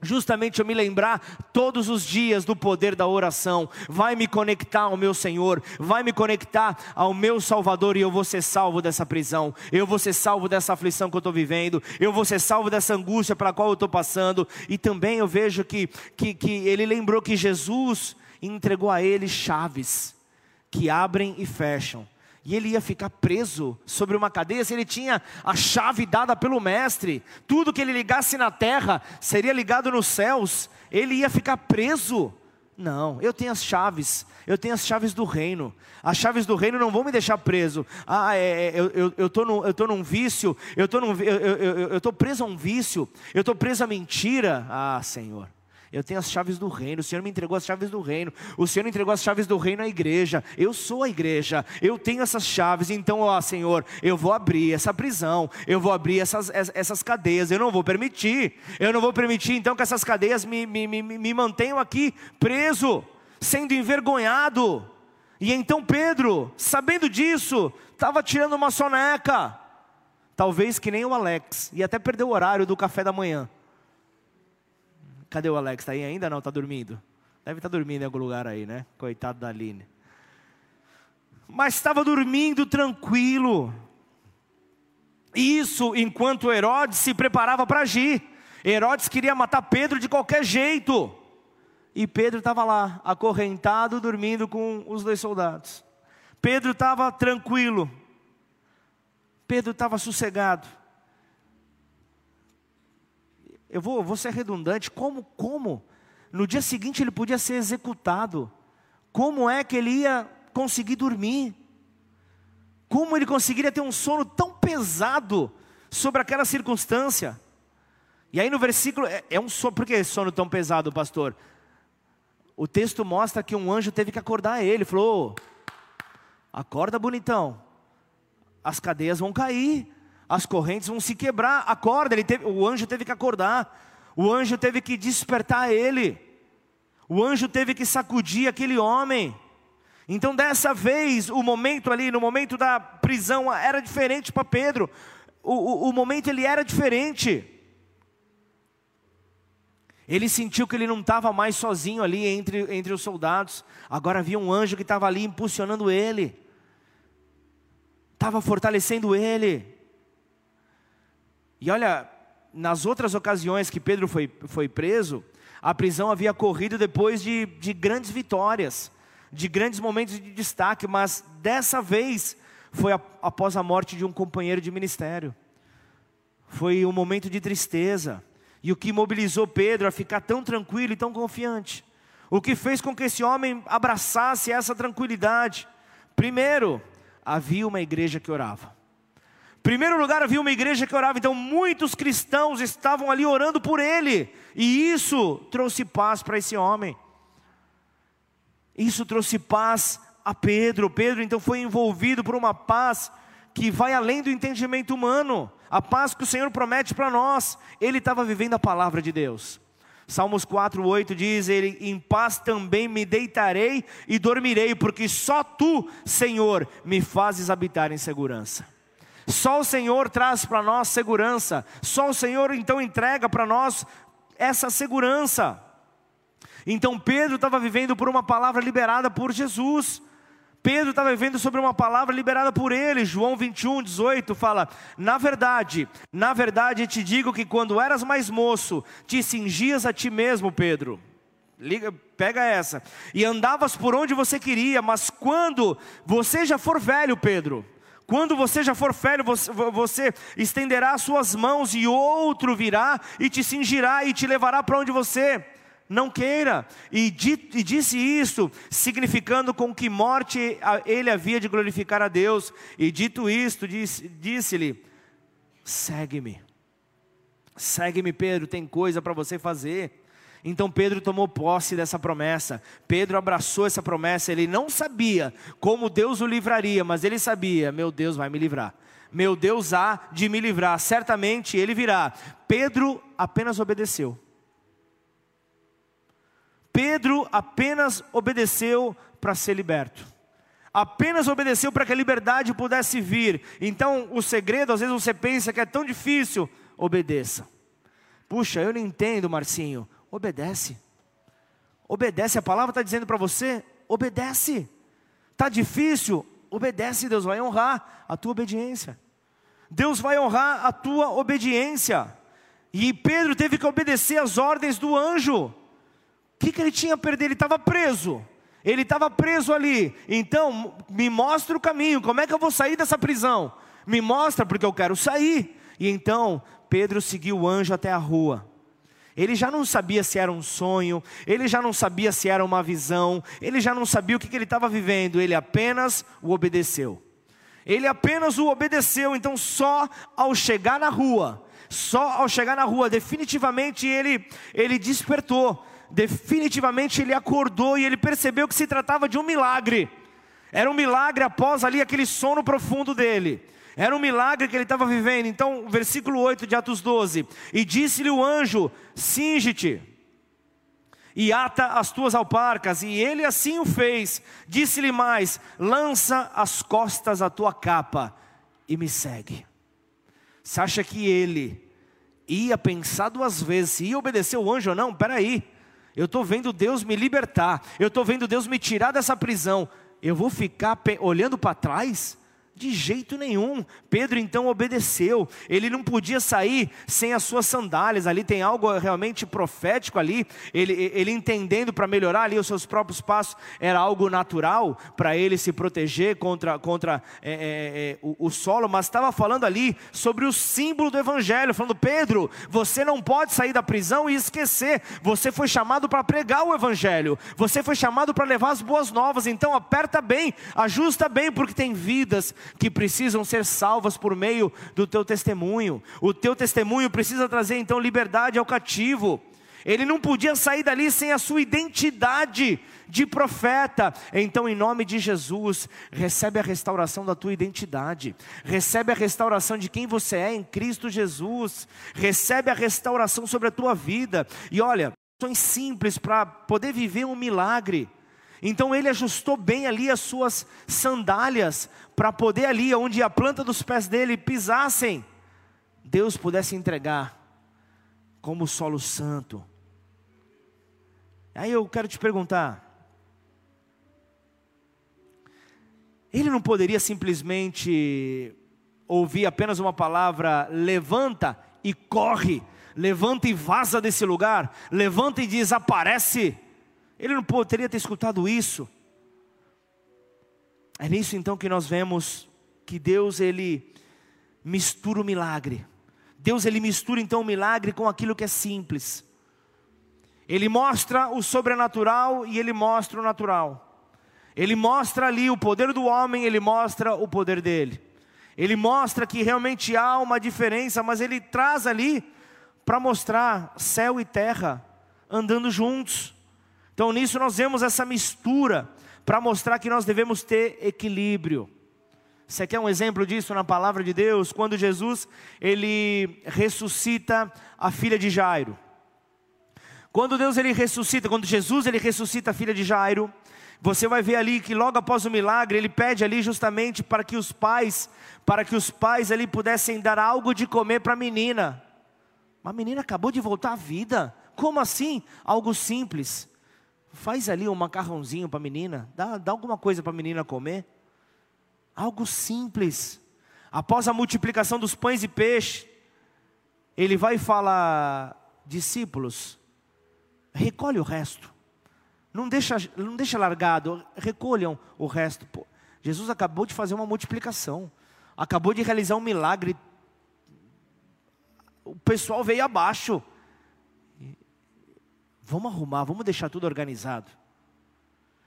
justamente eu me lembrar todos os dias do poder da oração, vai me conectar ao meu Senhor, vai me conectar ao meu Salvador e eu vou ser salvo dessa prisão, eu vou ser salvo dessa aflição que eu estou vivendo, eu vou ser salvo dessa angústia pela qual eu estou passando, e também eu vejo que, que, que ele lembrou que Jesus entregou a ele chaves que abrem e fecham. E ele ia ficar preso sobre uma cadeia se ele tinha a chave dada pelo mestre. Tudo que ele ligasse na terra seria ligado nos céus. Ele ia ficar preso. Não, eu tenho as chaves, eu tenho as chaves do reino. As chaves do reino não vão me deixar preso. Ah, é, é, eu, eu, tô no, eu num vício, eu num, eu, eu, eu, eu preso a um vício, eu estou preso a mentira. Ah, Senhor, Eu tenho as chaves do reino. O Senhor me entregou as chaves do reino. O Senhor entregou as chaves do reino à igreja. Eu sou a igreja. Eu tenho essas chaves. Então, ó Senhor, eu vou abrir essa prisão. Eu vou abrir essas, essas cadeias. Eu não vou permitir. Eu não vou permitir, então, que essas cadeias me, me, me, me mantenham aqui preso, sendo envergonhado. E então Pedro, sabendo disso, estava tirando uma soneca. Talvez que nem o Alex. E até perdeu o horário do café da manhã. Cadê o Alex? Está aí ainda? Não, está dormindo. Deve estar tá dormindo em algum lugar aí, né? Coitado da Aline. Mas estava dormindo tranquilo. Isso enquanto Herodes se preparava para agir. Herodes queria matar Pedro de qualquer jeito. E Pedro estava lá, acorrentado, dormindo com os dois soldados. Pedro estava tranquilo. Pedro estava sossegado eu vou, vou ser redundante, como, como? No dia seguinte ele podia ser executado. Como é que ele ia conseguir dormir? Como ele conseguiria ter um sono tão pesado sobre aquela circunstância? E aí no versículo, é, é um sono, por que sono tão pesado, pastor? O texto mostra que um anjo teve que acordar ele, falou: acorda bonitão, as cadeias vão cair as correntes vão se quebrar. Acorda, ele teve, o anjo teve que acordar, o anjo teve que despertar ele, o anjo teve que sacudir aquele homem. Então, dessa vez, o momento ali, no momento da prisão, era diferente para Pedro. O, o, o momento ele era diferente. Ele sentiu que ele não estava mais sozinho ali entre, entre os soldados. Agora havia um anjo que estava ali impulsionando ele, estava fortalecendo ele. E olha, nas outras ocasiões que Pedro foi, foi preso, a prisão havia corrido depois de, de grandes vitórias, de grandes momentos de destaque, mas dessa vez foi após a morte de um companheiro de ministério. Foi um momento de tristeza. E o que mobilizou Pedro a ficar tão tranquilo e tão confiante? O que fez com que esse homem abraçasse essa tranquilidade? Primeiro, havia uma igreja que orava. Primeiro lugar, havia uma igreja que orava, então muitos cristãos estavam ali orando por ele, e isso trouxe paz para esse homem. Isso trouxe paz a Pedro. Pedro então foi envolvido por uma paz que vai além do entendimento humano, a paz que o Senhor promete para nós. Ele estava vivendo a palavra de Deus. Salmos 4:8 diz ele: "Em paz também me deitarei e dormirei, porque só tu, Senhor, me fazes habitar em segurança." Só o Senhor traz para nós segurança. Só o Senhor então entrega para nós essa segurança. Então Pedro estava vivendo por uma palavra liberada por Jesus. Pedro estava vivendo sobre uma palavra liberada por ele. João 21, 18 fala: Na verdade, na verdade te digo que quando eras mais moço, te cingias a ti mesmo, Pedro. Liga, pega essa. E andavas por onde você queria, mas quando você já for velho, Pedro, quando você já for velho, você, você estenderá as suas mãos e outro virá e te cingirá e te levará para onde você não queira. E, e, disse isso, significando com que morte ele havia de glorificar a Deus. E dito isto, disse-lhe: segue-me. Segue-me, Pedro, tem coisa para você fazer. Então Pedro tomou posse dessa promessa. Pedro abraçou essa promessa. Ele não sabia como Deus o livraria, mas ele sabia: meu Deus vai me livrar. Meu Deus há de me livrar. Certamente ele virá. Pedro apenas obedeceu. Pedro apenas obedeceu para ser liberto. Apenas obedeceu para que a liberdade pudesse vir. Então, o segredo, às vezes você pensa que é tão difícil, obedeça. Puxa, eu não entendo, Marcinho. Obedece. Obedece. A palavra está dizendo para você: obedece. Está difícil? Obedece. Deus vai honrar a tua obediência. Deus vai honrar a tua obediência. E Pedro teve que obedecer às ordens do anjo. O que, que ele tinha a perder? Ele estava preso. Ele estava preso ali. Então, me mostra o caminho. Como é que eu vou sair dessa prisão? Me mostra, porque eu quero sair. E então, Pedro seguiu o anjo até a rua. Ele já não sabia se era um sonho, ele já não sabia se era uma visão, ele já não sabia o que, que ele estava vivendo, ele apenas o obedeceu. Ele apenas o obedeceu, então só ao chegar na rua, só ao chegar na rua, definitivamente ele, ele despertou. definitivamente ele acordou e ele percebeu que se tratava de um milagre. Era um milagre após ali aquele sono profundo dele. Era um milagre que ele estava vivendo. Então, versículo 8 de Atos 12: E disse-lhe o anjo: Singe-te e ata as tuas alparcas. E ele assim o fez. Disse-lhe mais: Lança as costas a tua capa e me segue. Você acha que ele ia pensar duas vezes se ia obedecer o anjo ou não? Peraí, eu estou vendo Deus me libertar, eu estou vendo Deus me tirar dessa prisão, eu vou ficar olhando para trás? De jeito nenhum. Pedro então obedeceu. Ele não podia sair sem as suas sandálias. Ali tem algo realmente profético ali. Ele, ele entendendo para melhorar ali os seus próprios passos era algo natural para ele se proteger contra, contra é, é, é, o, o solo. Mas estava falando ali sobre o símbolo do evangelho, falando Pedro, você não pode sair da prisão e esquecer. Você foi chamado para pregar o evangelho. Você foi chamado para levar as boas novas. Então aperta bem, ajusta bem, porque tem vidas que precisam ser salvas por meio do teu testemunho. O teu testemunho precisa trazer então liberdade ao cativo. Ele não podia sair dali sem a sua identidade de profeta. Então, em nome de Jesus, recebe a restauração da tua identidade, recebe a restauração de quem você é em Cristo Jesus, recebe a restauração sobre a tua vida. E olha, ações simples para poder viver um milagre. Então ele ajustou bem ali as suas sandálias, para poder ali, onde a planta dos pés dele pisassem, Deus pudesse entregar como solo santo. Aí eu quero te perguntar: ele não poderia simplesmente ouvir apenas uma palavra, levanta e corre, levanta e vaza desse lugar, levanta e desaparece? Ele não poderia ter escutado isso. É nisso então que nós vemos que Deus ele mistura o milagre. Deus ele mistura então o milagre com aquilo que é simples. Ele mostra o sobrenatural e ele mostra o natural. Ele mostra ali o poder do homem, ele mostra o poder dele. Ele mostra que realmente há uma diferença, mas ele traz ali para mostrar céu e terra andando juntos. Então nisso nós vemos essa mistura para mostrar que nós devemos ter equilíbrio. Você quer um exemplo disso na palavra de Deus? Quando Jesus ele ressuscita a filha de Jairo. Quando Deus ele ressuscita, quando Jesus ele ressuscita a filha de Jairo, você vai ver ali que logo após o milagre ele pede ali justamente para que os pais, para que os pais ali pudessem dar algo de comer para a menina. Uma menina acabou de voltar à vida. Como assim? Algo simples. Faz ali um macarrãozinho para a menina, dá, dá alguma coisa para a menina comer. Algo simples. Após a multiplicação dos pães e peixes, ele vai falar: discípulos, recolhe o resto. Não deixa, não deixa largado, recolham o resto. Pô, Jesus acabou de fazer uma multiplicação, acabou de realizar um milagre. O pessoal veio abaixo. Vamos arrumar, vamos deixar tudo organizado.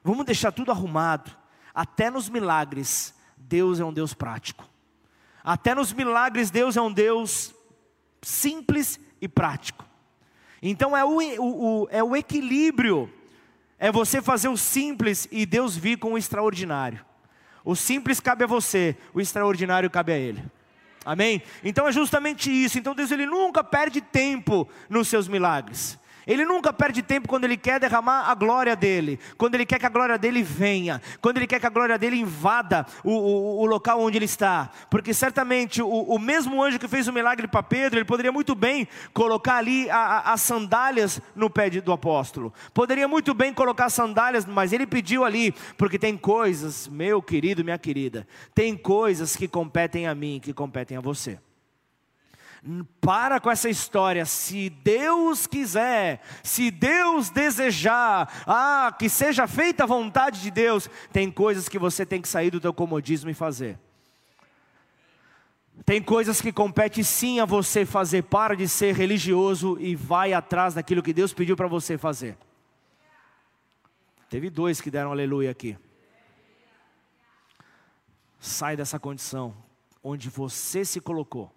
Vamos deixar tudo arrumado. Até nos milagres, Deus é um Deus prático. Até nos milagres, Deus é um Deus simples e prático. Então é o, o, o, é o equilíbrio, é você fazer o simples e Deus vir com o extraordinário. O simples cabe a você, o extraordinário cabe a Ele. Amém? Então é justamente isso. Então Deus ele nunca perde tempo nos seus milagres. Ele nunca perde tempo quando ele quer derramar a glória dele, quando ele quer que a glória dele venha, quando ele quer que a glória dele invada o, o, o local onde ele está, porque certamente o, o, mesmo anjo que fez o milagre para Pedro, ele poderia muito bem colocar ali as sandálias no pé do apóstolo, poderia muito bem colocar sandálias, mas ele pediu ali, porque tem coisas, meu querido, minha querida, tem coisas que competem a mim, que competem a você. Para com essa história. Se Deus quiser, se Deus desejar, ah, que seja feita a vontade de Deus, tem coisas que você tem que sair do teu comodismo e fazer. Tem coisas que compete sim a você fazer. Para de ser religioso e vai atrás daquilo que Deus pediu para você fazer. Teve dois que deram aleluia aqui. Sai dessa condição onde você se colocou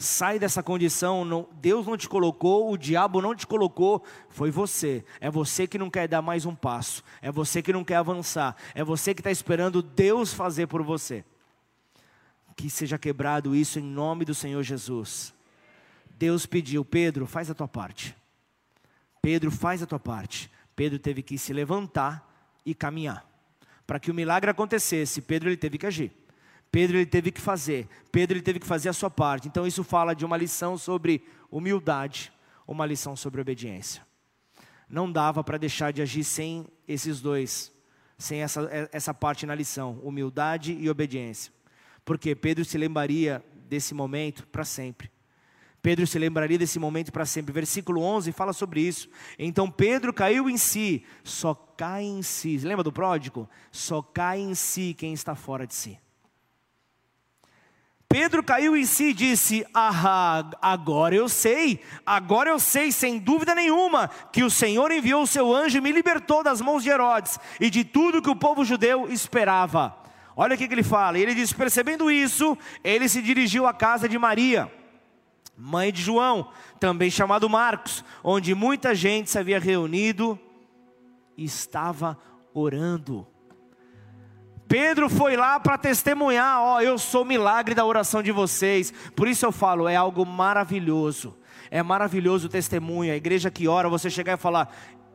Sai dessa condição, não, Deus não te colocou, o diabo não te colocou, foi você. É você que não quer dar mais um passo, é você que não quer avançar, é você que está esperando Deus fazer por você. Que seja quebrado isso em nome do Senhor Jesus. Deus pediu, Pedro, faz a tua parte. Pedro, faz a tua parte. Pedro teve que se levantar e caminhar. Para que o milagre acontecesse, Pedro ele teve que agir. Pedro ele teve que fazer, Pedro ele teve que fazer a sua parte. Então isso fala de uma lição sobre humildade, uma lição sobre obediência. Não dava para deixar de agir sem esses dois, sem essa, essa parte na lição, humildade e obediência. Porque Pedro se lembraria desse momento para sempre. Pedro se lembraria desse momento para sempre. Versículo 11 fala sobre isso. Então Pedro caiu em si, só cai em si. Lembra do pródigo? Só cai em si quem está fora de si. Pedro caiu em si e disse: Ah, agora eu sei, agora eu sei, sem dúvida nenhuma, que o Senhor enviou o seu anjo e me libertou das mãos de Herodes e de tudo que o povo judeu esperava. Olha o que ele fala. Ele diz: Percebendo isso, ele se dirigiu à casa de Maria, mãe de João, também chamado Marcos, onde muita gente se havia reunido e estava orando. Pedro foi lá para testemunhar: ó, eu sou o milagre da oração de vocês. Por isso eu falo, é algo maravilhoso. É maravilhoso o testemunho. A igreja que ora, você chegar e falar: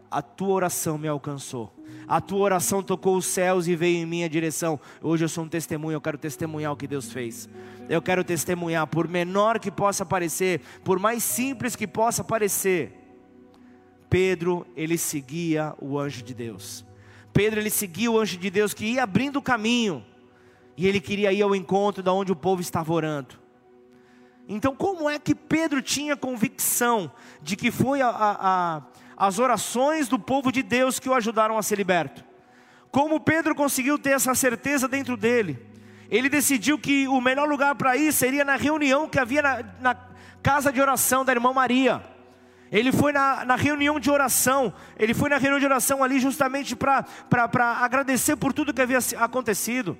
a tua oração me alcançou. A tua oração tocou os céus e veio em minha direção. Hoje eu sou um testemunho, eu quero testemunhar o que Deus fez. Eu quero testemunhar, por menor que possa parecer, por mais simples que possa parecer. Pedro, ele seguia o anjo de Deus. Pedro ele seguia o anjo de Deus que ia abrindo o caminho e ele queria ir ao encontro da onde o povo estava orando. Então, como é que Pedro tinha convicção de que foi a, a, a, as orações do povo de Deus que o ajudaram a ser liberto? Como Pedro conseguiu ter essa certeza dentro dele? Ele decidiu que o melhor lugar para ir seria na reunião que havia na, na casa de oração da irmã Maria. Ele foi na, na, reunião de oração, ele foi na reunião de oração ali justamente para agradecer por tudo que havia acontecido.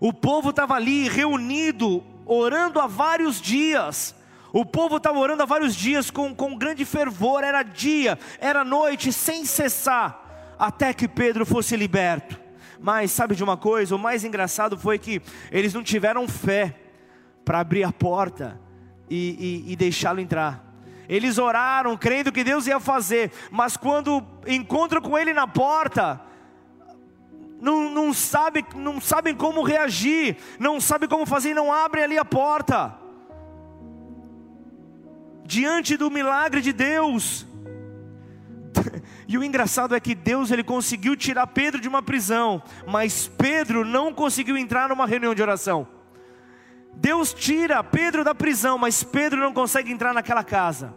O povo estava ali reunido, orando há vários dias. O povo estava orando há vários dias com, com grande fervor, era dia, era noite, sem cessar, até que Pedro fosse liberto. Mas sabe de uma coisa? O mais engraçado foi que eles não tiveram fé para abrir a porta e, e, e deixá-lo entrar. Eles oraram, crendo que Deus ia fazer, mas quando encontram com Ele na porta, não, não, sabe, não sabem como reagir, não sabem como fazer não abrem ali a porta. Diante do milagre de Deus. E o engraçado é que Deus ele conseguiu tirar Pedro de uma prisão, mas Pedro não conseguiu entrar numa reunião de oração. Deus tira Pedro da prisão, mas Pedro não consegue entrar naquela casa.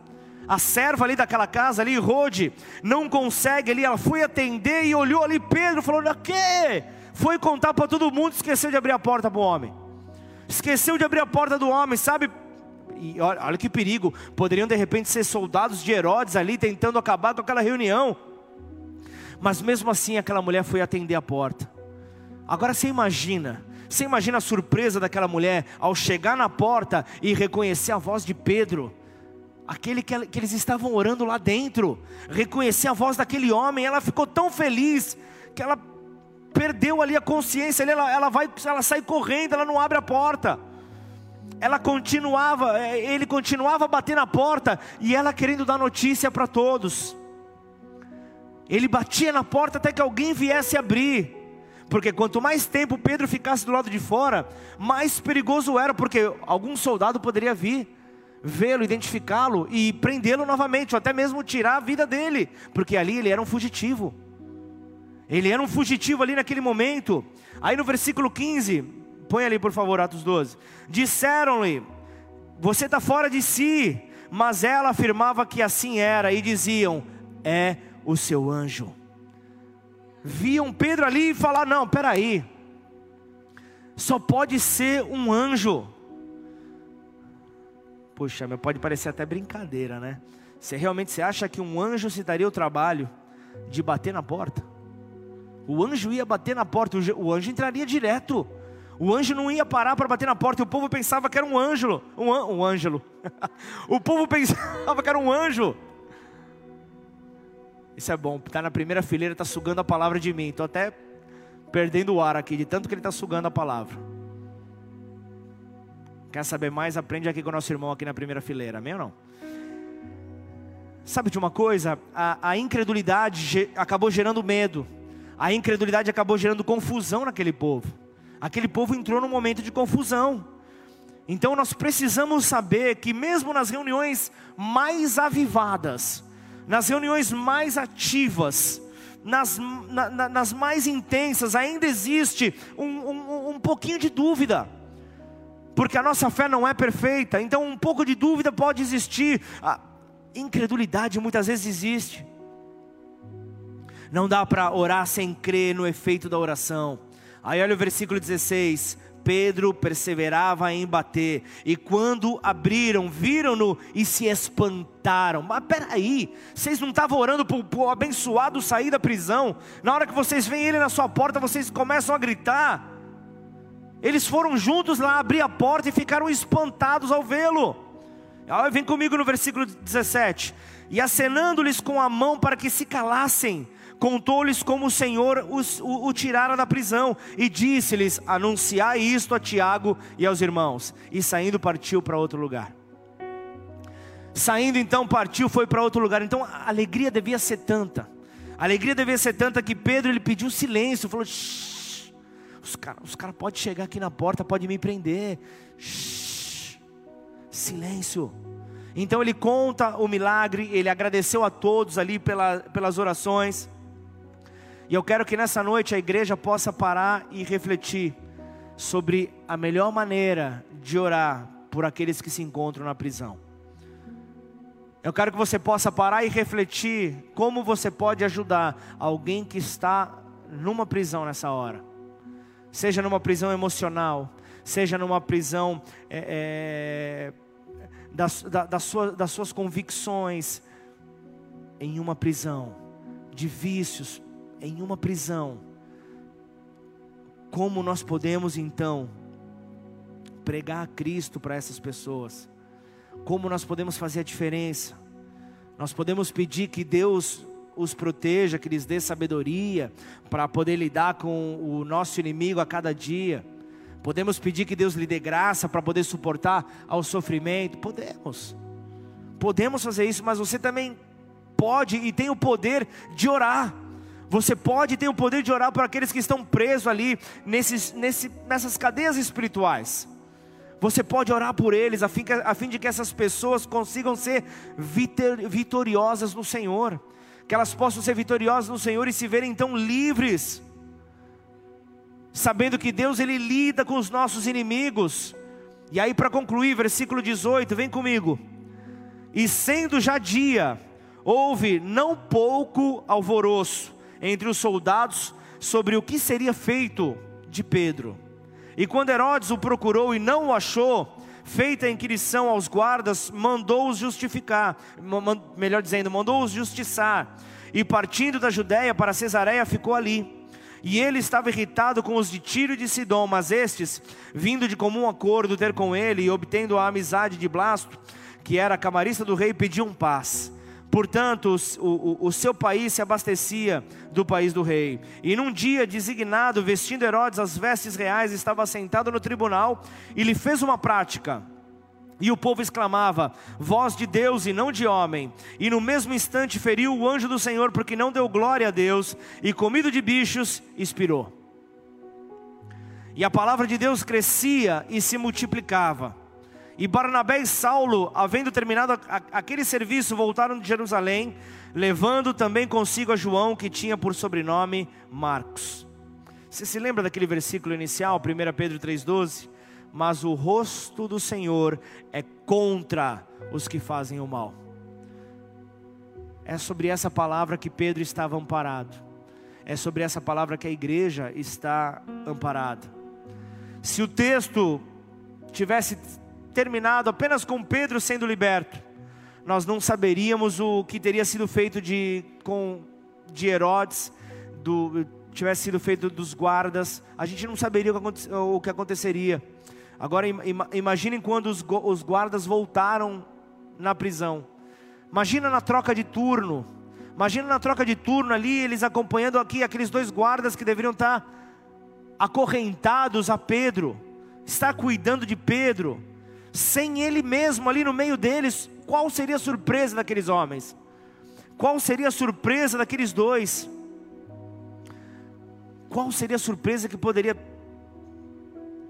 A serva ali daquela casa ali, Rode, não consegue ali, ela foi atender e olhou ali Pedro, falou: "O quê?" Foi contar para todo mundo, esqueceu de abrir a porta para o homem. Esqueceu de abrir a porta do homem, sabe? E olha, olha que perigo, poderiam de repente ser soldados de Herodes ali tentando acabar com aquela reunião. Mas mesmo assim aquela mulher foi atender a porta. Agora você imagina, você imagina a surpresa daquela mulher ao chegar na porta e reconhecer a voz de Pedro, aquele que, que eles estavam orando lá dentro, reconhecer a voz daquele homem, ela ficou tão feliz que ela perdeu ali a consciência, ela, ela vai, ela sai correndo, ela não abre a porta. Ela continuava, é, ele continuava a bater na porta e ela querendo dar notícia para todos. Ele batia na porta até que alguém viesse abrir. Porque quanto mais tempo Pedro ficasse do lado de fora, mais perigoso era, porque algum soldado poderia vir, vê-lo, identificá-lo e prendê-lo novamente, ou até mesmo tirar a vida dele, porque ali ele era um fugitivo. Ele era um fugitivo ali naquele momento. Aí no versículo 15, põe ali por favor, Atos 12. Disseram-lhe: Você está fora de si. Mas ela afirmava que assim era, e diziam: É o seu anjo viam Pedro ali e falar: não, peraí, só pode ser um anjo. Puxa, pode parecer até brincadeira, né? Você realmente você acha que um anjo se daria o trabalho de bater na porta? O anjo ia bater na porta, o anjo entraria direto. O anjo não ia parar para bater na porta, e o povo pensava que era um anjo, um, an, um ângelo. o povo pensava que era um anjo. Isso é bom, está na primeira fileira, está sugando a palavra de mim. Estou até perdendo o ar aqui, de tanto que ele está sugando a palavra. Quer saber mais? Aprende aqui com o nosso irmão aqui na primeira fileira, amém ou não? Sabe de uma coisa? A, a incredulidade ge, acabou gerando medo, a incredulidade acabou gerando confusão naquele povo. Aquele povo entrou num momento de confusão. Então nós precisamos saber que, mesmo nas reuniões mais avivadas, nas reuniões mais ativas, nas, na, nas mais intensas, ainda existe um, um, um pouquinho de dúvida, porque a nossa fé não é perfeita, então um pouco de dúvida pode existir, a incredulidade muitas vezes existe. Não dá para orar sem crer no efeito da oração. Aí olha o versículo 16: Pedro perseverava em bater, e quando abriram, viram-no e se espantaram. Mas peraí, vocês não estavam orando para o abençoado sair da prisão? Na hora que vocês veem ele na sua porta, vocês começam a gritar. Eles foram juntos lá abrir a porta e ficaram espantados ao vê-lo. Vem comigo no versículo 17: E acenando-lhes com a mão para que se calassem, contou-lhes como o Senhor os, o, o tirara da prisão, e disse-lhes: Anunciai isto a Tiago e aos irmãos. E saindo, partiu para outro lugar. Saindo então, partiu, foi para outro lugar. Então a alegria devia ser tanta. A alegria devia ser tanta que Pedro ele pediu silêncio, falou: Shh, os caras os cara podem chegar aqui na porta, podem me prender. Shh, silêncio. Então ele conta o milagre, ele agradeceu a todos ali pela, pelas orações. E eu quero que nessa noite a igreja possa parar e refletir sobre a melhor maneira de orar por aqueles que se encontram na prisão. Eu quero que você possa parar e refletir como você pode ajudar alguém que está numa prisão nessa hora, seja numa prisão emocional, seja numa prisão é, é, das, da, das, suas, das suas convicções, em uma prisão de vícios, em uma prisão, como nós podemos então pregar a Cristo para essas pessoas? Como nós podemos fazer a diferença? Nós podemos pedir que Deus os proteja, que lhes dê sabedoria para poder lidar com o nosso inimigo a cada dia. Podemos pedir que Deus lhe dê graça para poder suportar ao sofrimento. Podemos. Podemos fazer isso, mas você também pode e tem o poder de orar. Você pode ter o poder de orar por aqueles que estão presos ali nesses, nesse, nessas cadeias espirituais. Você pode orar por eles a fim, que, a fim de que essas pessoas consigam ser vitoriosas no Senhor, que elas possam ser vitoriosas no Senhor e se verem então livres, sabendo que Deus ele lida com os nossos inimigos. E aí para concluir, versículo 18, vem comigo. E sendo já dia, houve não pouco alvoroço entre os soldados sobre o que seria feito de Pedro. E quando Herodes o procurou e não o achou, feita a inquirição aos guardas, mandou-os justificar, melhor dizendo, mandou-os justiçar. E partindo da Judéia para Cesareia ficou ali. E ele estava irritado com os de Tiro e de Sidom, mas estes, vindo de comum acordo ter com ele e obtendo a amizade de Blasto, que era camarista do rei, pediam paz. Portanto, o, o, o, seu país se abastecia do país do rei. E num dia designado, vestindo Herodes as vestes reais, estava sentado no tribunal e lhe fez uma prática. E o povo exclamava: Voz de Deus e não de homem. E no mesmo instante feriu o anjo do Senhor, porque não deu glória a Deus, e comido de bichos, expirou. E a palavra de Deus crescia e se multiplicava. E Barnabé e Saulo, havendo terminado aquele serviço, voltaram de Jerusalém, levando também consigo a João, que tinha por sobrenome Marcos. Você se lembra daquele versículo inicial, 1 Pedro 3,12? Mas o rosto do Senhor é contra os que fazem o mal. É sobre essa palavra que Pedro estava amparado. É sobre essa palavra que a igreja está amparada. Se o texto tivesse terminado apenas com Pedro sendo liberto, nós não saberíamos o que teria sido feito de, com, de Herodes, do, tivesse sido feito dos guardas, a gente não saberia o que aconteceria. Agora imaginem quando os guardas voltaram na prisão. Imagina na troca de turno. Imagina na troca de turno ali, eles acompanhando aqui aqueles dois guardas que deveriam estar acorrentados a Pedro, estar cuidando de Pedro, sem ele mesmo ali no meio deles. Qual seria a surpresa daqueles homens? Qual seria a surpresa daqueles dois? Qual seria a surpresa que poderia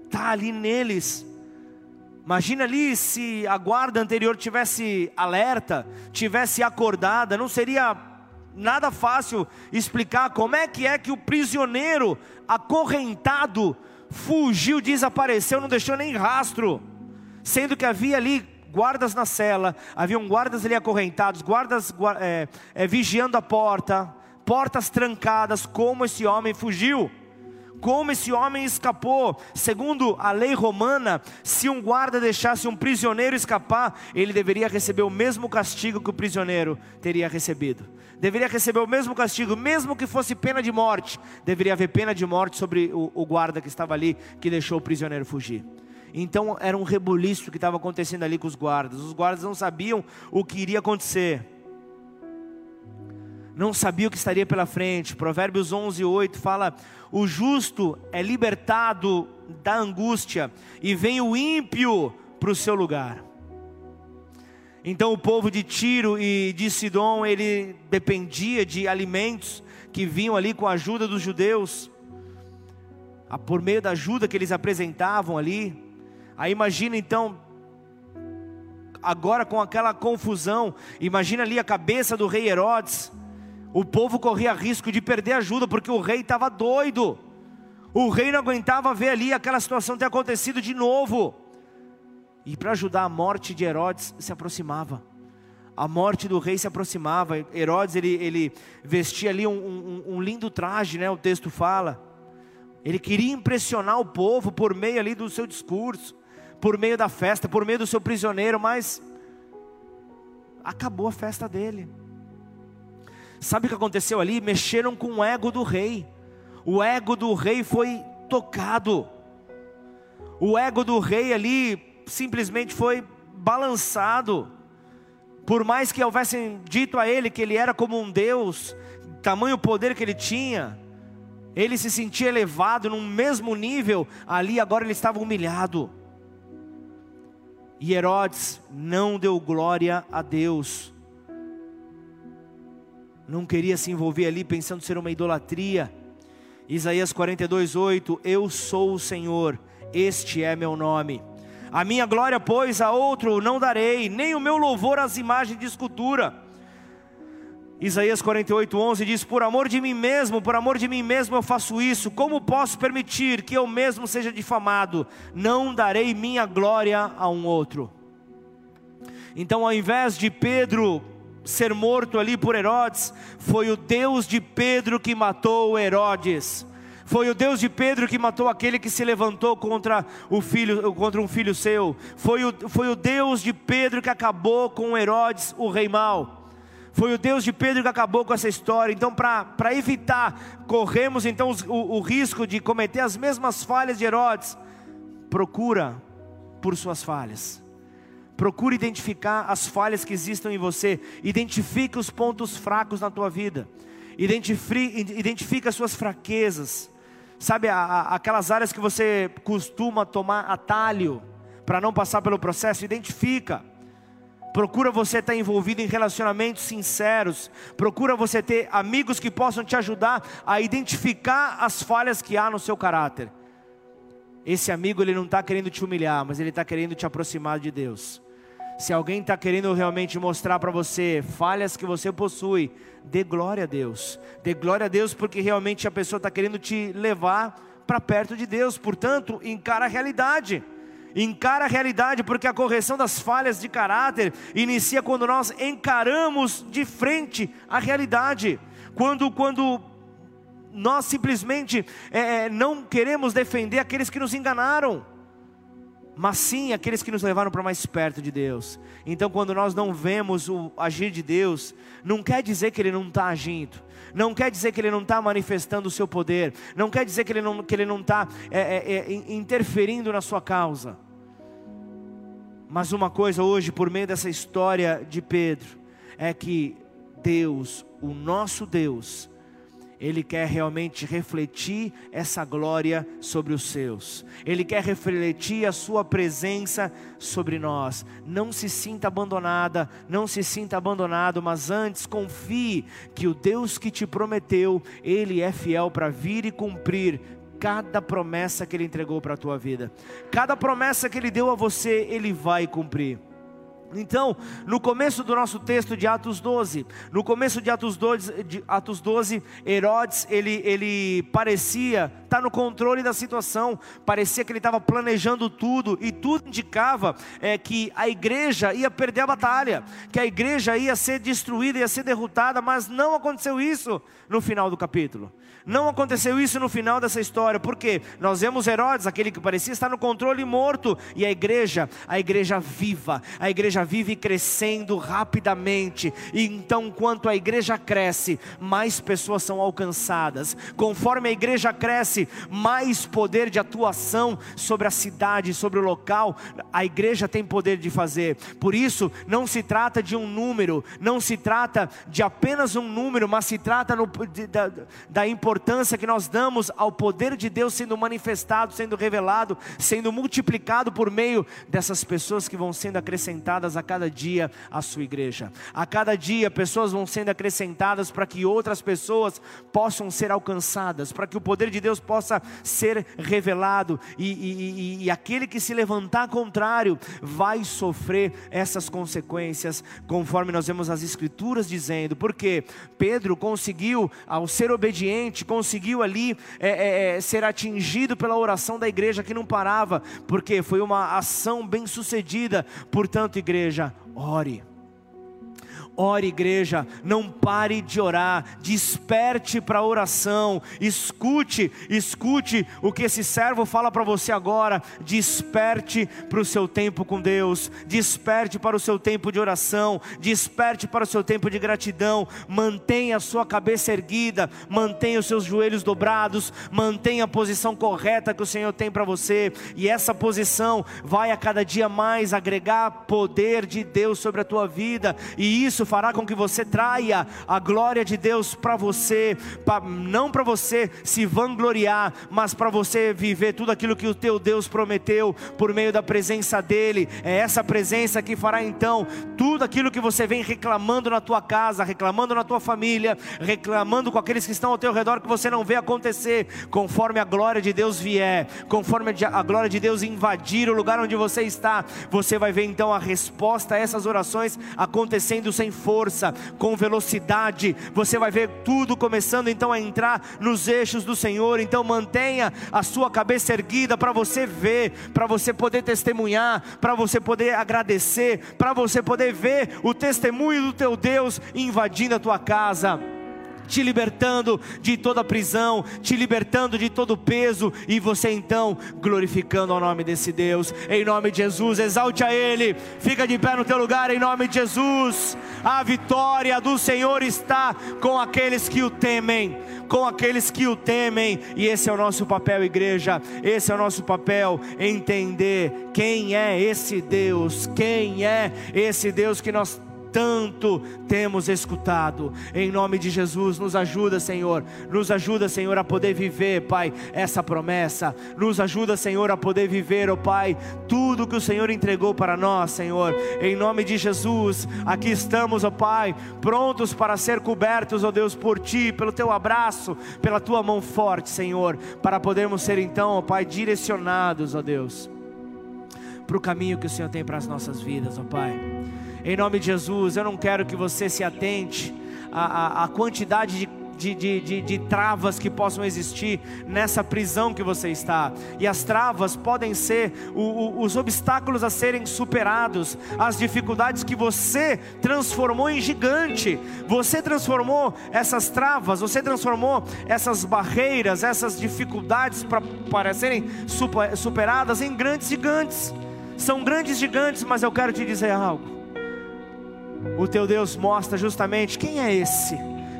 estar ali neles? Imagina ali se a guarda anterior tivesse alerta, tivesse acordada, não seria nada fácil explicar como é que é que o prisioneiro acorrentado fugiu, desapareceu, não deixou nem rastro, sendo que havia ali guardas na cela, haviam guardas ali acorrentados, guardas é, é, vigiando a porta, portas trancadas, como esse homem fugiu como esse homem escapou. Segundo a lei romana, se um guarda deixasse um prisioneiro escapar, ele deveria receber o mesmo castigo que o prisioneiro teria recebido. Deveria receber o mesmo castigo, mesmo que fosse pena de morte. Deveria haver pena de morte sobre o, o guarda que estava ali, que deixou o prisioneiro fugir. Então era um rebuliço que estava acontecendo ali com os guardas. Os guardas não sabiam o que iria acontecer não sabia o que estaria pela frente. Provérbios 11, 8 fala: O justo é libertado da angústia, e vem o ímpio para o seu lugar. Então o povo de Tiro e de Sidom, ele dependia de alimentos que vinham ali com a ajuda dos judeus, por meio da ajuda que eles apresentavam ali. Aí imagina então, agora com aquela confusão, imagina ali a cabeça do rei Herodes, o povo corria risco de perder ajuda, porque o rei estava doido. O rei não aguentava ver ali aquela situação ter acontecido de novo. E para ajudar a morte de Herodes se aproximava. A morte do rei se aproximava. Herodes ele, ele vestia ali um, um, um lindo traje, né? O texto fala. Ele queria impressionar o povo por meio ali do seu discurso, por meio da festa, por meio do seu prisioneiro, mas acabou a festa dele. Sabe o que aconteceu ali? Mexeram com o ego do rei. O ego do rei foi tocado. O ego do rei ali simplesmente foi balançado. Por mais que houvessem dito a ele que ele era como um Deus, tamanho poder que ele tinha, ele se sentia elevado num mesmo nível, ali agora ele estava humilhado. E Herodes não deu glória a Deus não queria se envolver ali pensando ser uma idolatria. Isaías 42, 8: Eu sou o Senhor, este é meu nome. A minha glória, pois, a outro não darei, nem o meu louvor às imagens de escultura. Isaías 48, 11 diz: Por amor de mim mesmo, por amor de mim mesmo eu faço isso. Como posso permitir que eu mesmo seja difamado? Não darei minha glória a um outro. Então, ao invés de Pedro ser morto ali por Herodes, foi o Deus de Pedro que matou Herodes. Foi o Deus de Pedro que matou aquele que se levantou contra o filho, contra um filho seu. Foi o, foi o Deus de Pedro que acabou com Herodes, o rei mau. Foi o Deus de Pedro que acabou com essa história. Então, para evitar, corremos então o, o risco de cometer as mesmas falhas de Herodes. Procura por suas falhas. Procure identificar as falhas que existam em você. Identifique os pontos fracos na tua vida. Identifique, as suas fraquezas. Sabe, a, a, aquelas áreas que você costuma tomar atalho para não passar pelo processo, identifica. Procura você estar envolvido em relacionamentos sinceros. Procura você ter amigos que possam te ajudar a identificar as falhas que há no seu caráter. Esse amigo ele não está querendo te humilhar, mas ele está querendo te aproximar de Deus. Se alguém está querendo realmente mostrar para você falhas que você possui, dê glória a Deus. Dê glória a Deus porque realmente a pessoa está querendo te levar para perto de Deus. Portanto, encara a realidade. Encara a realidade, porque a correção das falhas de caráter inicia quando nós encaramos de frente a realidade. Quando, quando nós simplesmente é, não queremos defender aqueles que nos enganaram mas sim aqueles que nos levaram para mais perto de Deus. Então, quando nós não vemos o agir de Deus, não quer dizer que Ele não está agindo, não quer dizer que Ele não está manifestando o seu poder, não quer dizer que Ele não está que ele não tá, é, é, é, interferindo na sua causa. Mas uma coisa hoje, por meio dessa história de Pedro, é que Deus, o nosso Deus, ele quer realmente refletir essa glória sobre os seus. Ele quer refletir a sua presença sobre nós. Não se sinta abandonada, não se sinta abandonado, mas antes confie que o Deus que te prometeu, ele é fiel para vir e cumprir cada promessa que ele entregou para a tua vida. Cada promessa que ele deu a você, ele vai cumprir. Então, no começo do nosso texto de Atos 12, no começo de Atos 12, de Atos 12 Herodes, ele, ele parecia estar tá no controle da situação, parecia que ele estava planejando tudo, e tudo indicava é, que a igreja ia perder a batalha, que a igreja ia ser destruída, ia ser derrotada, mas não aconteceu isso no final do capítulo. Não aconteceu isso no final dessa história, porque nós vemos Herodes, aquele que parecia estar no controle morto, e a igreja, a igreja viva, a igreja vive crescendo rapidamente, e então, quanto a igreja cresce, mais pessoas são alcançadas, conforme a igreja cresce, mais poder de atuação sobre a cidade, sobre o local, a igreja tem poder de fazer, por isso, não se trata de um número, não se trata de apenas um número, mas se trata no, de, da, da importância que nós damos ao poder de Deus sendo manifestado, sendo revelado, sendo multiplicado por meio dessas pessoas que vão sendo acrescentadas a cada dia à sua igreja. A cada dia, pessoas vão sendo acrescentadas para que outras pessoas possam ser alcançadas, para que o poder de Deus possa ser revelado e, e, e, e aquele que se levantar contrário vai sofrer essas consequências, conforme nós vemos as Escrituras dizendo, porque Pedro conseguiu, ao ser obediente, conseguiu ali é, é, é, ser atingido pela oração da igreja que não parava, porque foi uma ação bem sucedida. Portanto, igreja, ore. Ore, igreja, não pare de orar, desperte para a oração, escute, escute o que esse servo fala para você agora, desperte para o seu tempo com Deus, desperte para o seu tempo de oração, desperte para o seu tempo de gratidão, mantenha a sua cabeça erguida, mantenha os seus joelhos dobrados, mantenha a posição correta que o Senhor tem para você, e essa posição vai a cada dia mais agregar poder de Deus sobre a tua vida, e isso fará com que você traia a glória de Deus para você, pra, não para você se vangloriar, mas para você viver tudo aquilo que o teu Deus prometeu por meio da presença dEle. É essa presença que fará então tudo aquilo que você vem reclamando na tua casa, reclamando na tua família, reclamando com aqueles que estão ao teu redor que você não vê acontecer, conforme a glória de Deus vier, conforme a glória de Deus invadir o lugar onde você está, você vai ver então a resposta a essas orações acontecendo sem força, com velocidade. Você vai ver tudo começando então a entrar nos eixos do Senhor. Então mantenha a sua cabeça erguida para você ver, para você poder testemunhar, para você poder agradecer, para você poder ver o testemunho do teu Deus invadindo a tua casa te libertando de toda prisão, te libertando de todo peso, e você então glorificando ao nome desse Deus, em nome de Jesus, exalte a Ele, fica de pé no teu lugar, em nome de Jesus. A vitória do Senhor está com aqueles que o temem, com aqueles que o temem, e esse é o nosso papel, igreja, esse é o nosso papel, entender quem é esse Deus, quem é esse Deus que nós tanto temos escutado. Em nome de Jesus, nos ajuda, Senhor. Nos ajuda, Senhor, a poder viver, Pai, essa promessa. Nos ajuda, Senhor, a poder viver, ó oh, Pai, tudo que o Senhor entregou para nós, Senhor. Em nome de Jesus, aqui estamos, ó oh, Pai, prontos para ser cobertos, ó oh, Deus, por Ti, pelo Teu abraço, pela Tua mão forte, Senhor, para podermos ser então, ó Pai, direcionados, ó Deus, para o caminho que o Senhor tem para as nossas vidas, ó Pai. Em nome de Jesus, eu não quero que você se atente à, à, à quantidade de de, de, de, de, travas que possam existir nessa prisão que você está. E as travas podem ser o, o, os obstáculos a serem superados, as dificuldades que você transformou em gigante. Você transformou essas travas, você transformou essas barreiras, essas dificuldades para, serem superadas em grandes gigantes. São grandes gigantes, mas eu quero te dizer algo. O teu Deus mostra justamente quem é esse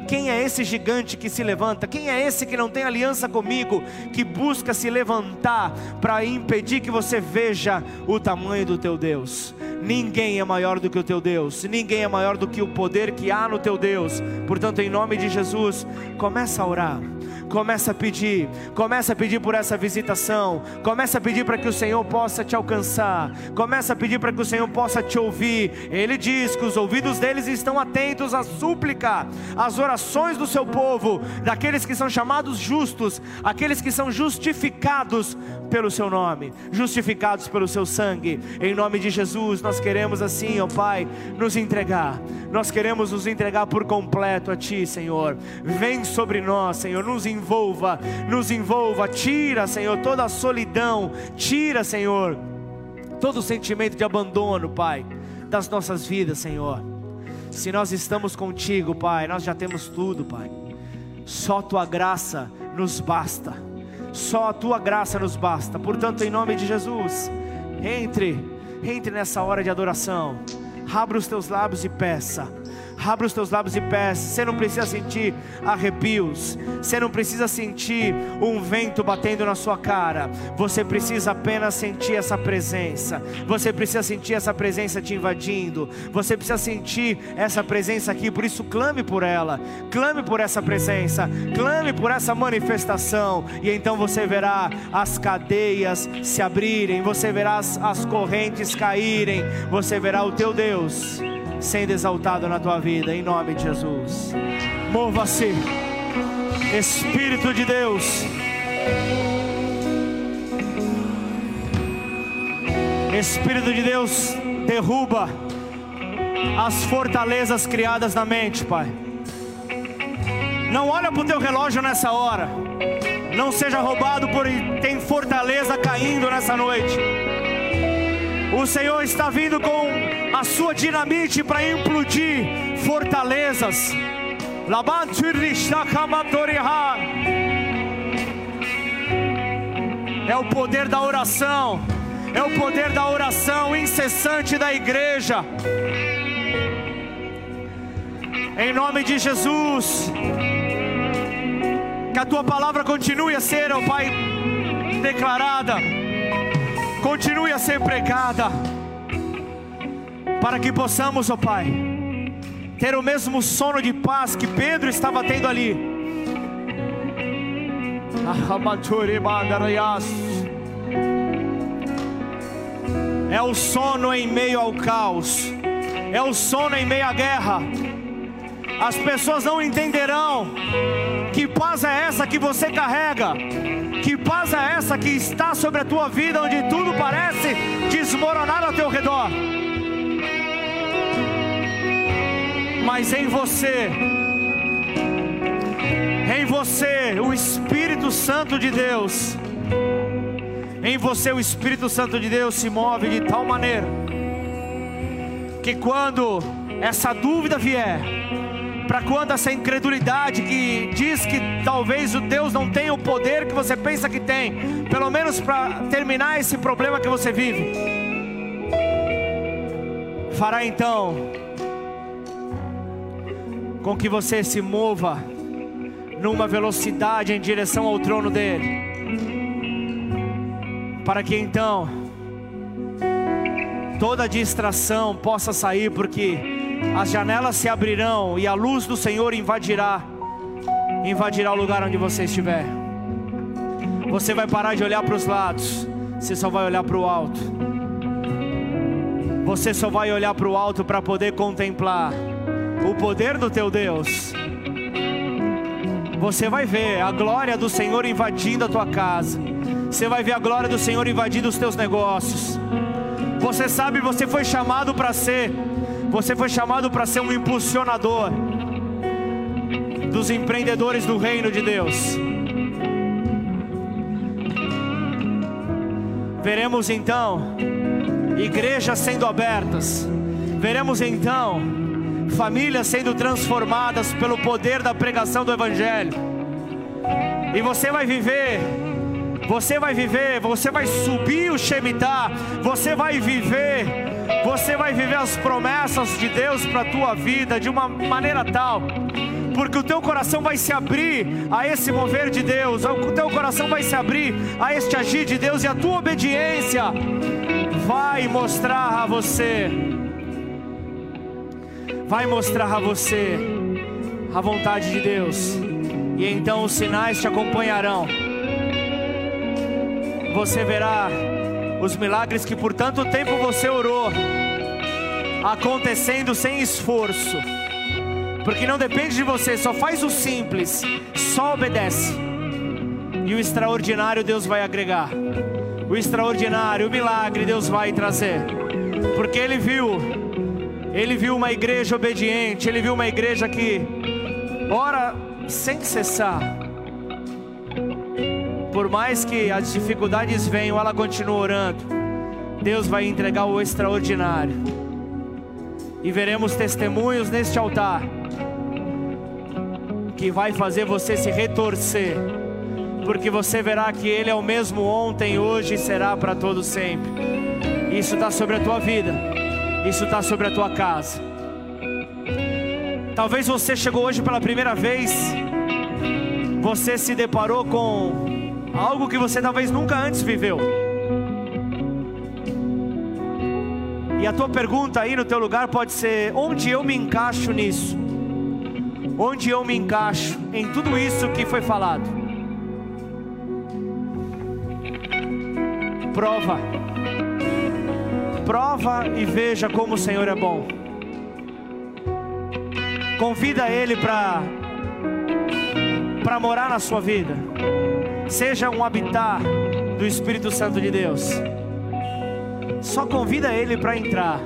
quem é esse gigante que se levanta? Quem é esse que não tem aliança comigo, que busca se levantar para impedir que você veja o tamanho do teu Deus? Ninguém é maior do que o teu Deus, ninguém é maior do que o poder que há no teu Deus. Portanto, em nome de Jesus, começa a orar Começa a pedir, começa a pedir por essa visitação, começa a pedir para que o Senhor possa te alcançar, começa a pedir para que o Senhor possa te ouvir. Ele diz que os ouvidos deles estão atentos à súplica, às orações do seu povo, daqueles que são chamados justos, aqueles que são justificados pelo seu nome, justificados pelo seu sangue. Em nome de Jesus, nós queremos assim, ó Pai, nos entregar. Nós queremos nos entregar por completo a ti, Senhor. Vem sobre nós, Senhor, nos envolva, nos envolva, tira, Senhor, toda a solidão, tira, Senhor, todo o sentimento de abandono, Pai, das nossas vidas, Senhor. Se nós estamos contigo, Pai, nós já temos tudo, Pai. Só tua graça nos basta. Só a tua graça nos basta. Portanto, em nome de Jesus, entre, entre nessa hora de adoração. Abra os teus lábios e peça. Abra os teus lábios e peça. Você não precisa sentir arrepios. Você não precisa sentir um vento batendo na sua cara. Você precisa apenas sentir essa presença. Você precisa sentir essa presença te invadindo. Você precisa sentir essa presença aqui. Por isso, clame por ela. Clame por essa presença. Clame por essa manifestação. E então você verá as cadeias se abrirem. Você verá as, as correntes caírem. Você verá o teu Deus sendo exaltado na tua vida, em nome de Jesus. Mova-se, Espírito de Deus. Espírito de Deus, derruba as fortalezas criadas na mente, Pai. Não olha para o teu relógio nessa hora. Não seja roubado por tem fortaleza caindo nessa noite. O Senhor está vindo com a sua dinamite para implodir fortalezas. É o poder da oração, é o poder da oração incessante da igreja. Em nome de Jesus, que a tua palavra continue a ser, ó Pai, declarada, continue a ser pregada para que possamos, ó Pai, ter o mesmo sono de paz que Pedro estava tendo ali. É o sono em meio ao caos, é o sono em meio à guerra. As pessoas não entenderão que paz é essa que você carrega, que paz é essa que está sobre a tua vida, onde tudo parece desmoronar ao teu redor. Mas em você, em você, o Espírito Santo de Deus, em você, o Espírito Santo de Deus se move de tal maneira, que quando essa dúvida vier, para quando essa incredulidade que diz que talvez o Deus não tenha o poder que você pensa que tem, pelo menos para terminar esse problema que você vive, fará então com que você se mova numa velocidade em direção ao trono dele, para que então toda distração possa sair, porque as janelas se abrirão e a luz do Senhor invadirá, invadirá o lugar onde você estiver. Você vai parar de olhar para os lados, você só vai olhar para o alto. Você só vai olhar para o alto para poder contemplar o poder do teu Deus, você vai ver a glória do Senhor invadindo a tua casa, você vai ver a glória do Senhor invadindo os teus negócios. Você sabe, você foi chamado para ser, você foi chamado para ser um impulsionador dos empreendedores do reino de Deus. Veremos então igrejas sendo abertas, veremos então famílias sendo transformadas pelo poder da pregação do Evangelho. E você vai viver Você vai viver, você vai subir o Shemitah, você vai viver, você vai viver as promessas de Deus para a tua vida de uma maneira tal, porque o teu coração vai se abrir a esse mover de Deus, o teu coração vai se abrir a este agir de Deus e a tua obediência vai mostrar a você, vai mostrar a você a vontade de Deus, e então os sinais te acompanharão você verá os milagres que por tanto tempo você orou acontecendo sem esforço. Porque não depende de você, só faz o simples, só obedece. E o extraordinário Deus vai agregar. O extraordinário, o milagre Deus vai trazer. Porque ele viu, ele viu uma igreja obediente, ele viu uma igreja que ora sem cessar por mais que as dificuldades venham, ela continua orando. Deus vai entregar o extraordinário. E veremos testemunhos neste altar que vai fazer você se retorcer, porque você verá que Ele é o mesmo ontem, hoje e será para todo sempre. Isso está sobre a tua vida, isso está sobre a tua casa. Talvez você chegou hoje pela primeira vez, você se deparou com algo que você talvez nunca antes viveu. E a tua pergunta aí no teu lugar pode ser: onde eu me encaixo nisso? Onde eu me encaixo em tudo isso que foi falado? Prova. Prova e veja como o Senhor é bom. Convida Ele para para morar na sua vida seja um habitar do Espírito Santo de Deus. Só convida Ele para entrar,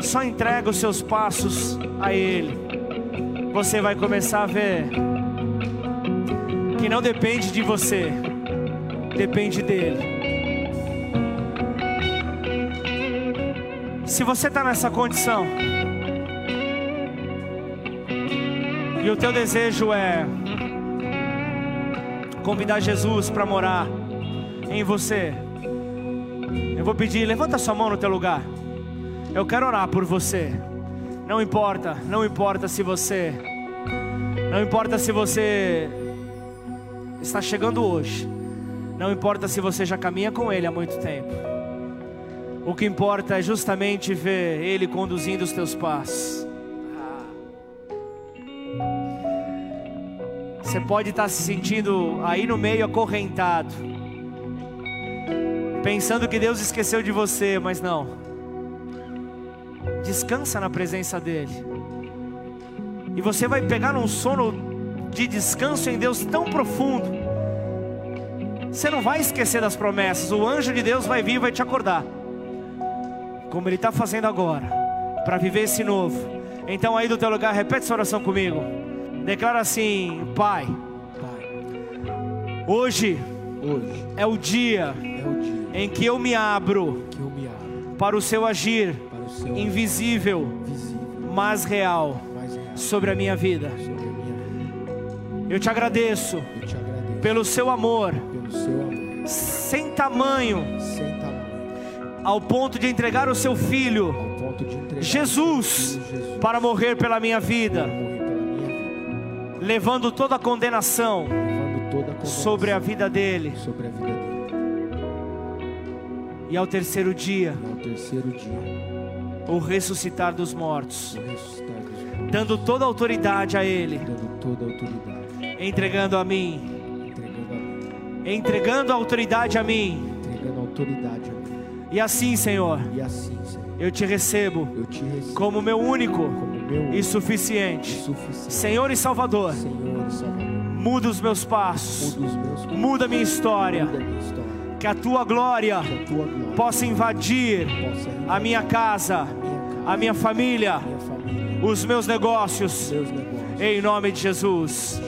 só entrega os seus passos a Ele. Você vai começar a ver que não depende de você, depende dEle. Se você está nessa condição, e o teu desejo é convidar Jesus para morar em você, eu vou pedir, levanta sua mão no teu lugar. Eu quero orar por você. Não importa, não importa se você, não importa se você está chegando hoje, não importa se você já caminha com Ele há muito tempo. O que importa é justamente ver Ele conduzindo os teus passos. Você pode estar se sentindo aí no meio acorrentado, pensando que Deus esqueceu de você, mas não. Descansa na presença dEle, e você vai pegar um sono de descanso em Deus tão profundo. Você não vai esquecer das promessas, o anjo de Deus vai vir e vai te acordar, como Ele está fazendo agora, para viver esse novo. Então, aí do teu lugar, repete essa oração comigo. Declara assim, Pai. Pai. Hoje, hoje é o dia, é o dia em que eu me abro, eu me abro para o seu agir o seu invisível, visível, mas, real, mas real sobre a minha vida. Eu, te agradeço, eu te agradeço pelo seu amor, pelo seu amor sem, tamanho, sem tamanho, ao ponto de entregar o seu filho, Jesus, para morrer pela minha vida levando toda a condenação, sobre, a vida dele. E ao terceiro dia, o ressuscitar dos mortos, dando toda a autoridade a ele, entregando a, mim, entregando a autoridade a mim, entregando a autoridade a mim. E assim, Senhor, e assim, Senhor eu te recebo, eu te recebo como meu único, como e suficiente. Senhor e Salvador, muda os meus passos, muda a minha história. Que a tua glória possa invadir a minha casa, a minha família, os meus negócios, em nome de Jesus.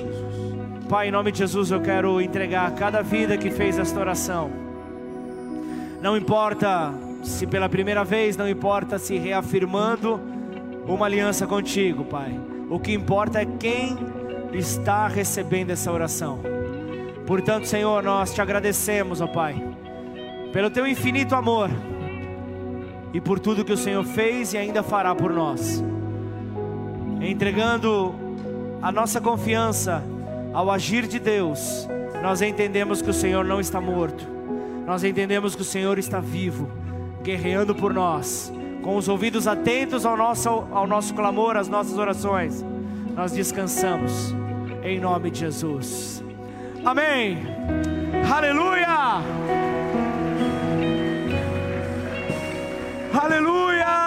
Pai, em nome de Jesus, eu quero entregar cada vida que fez esta oração. Não importa se pela primeira vez, não importa se reafirmando uma aliança contigo, Pai. O que importa é quem está recebendo essa oração. Portanto, Senhor, nós te agradecemos, ó Pai, pelo teu infinito amor e por tudo que o Senhor fez e ainda fará por nós. Entregando a nossa confiança ao agir de Deus, nós entendemos que o Senhor não está morto, nós entendemos que o Senhor está vivo, guerreando por nós, com os ouvidos atentos ao nosso, ao nosso clamor, às nossas orações. Nós descansamos, em nome de Jesus. Amém. Aleluia. Aleluia.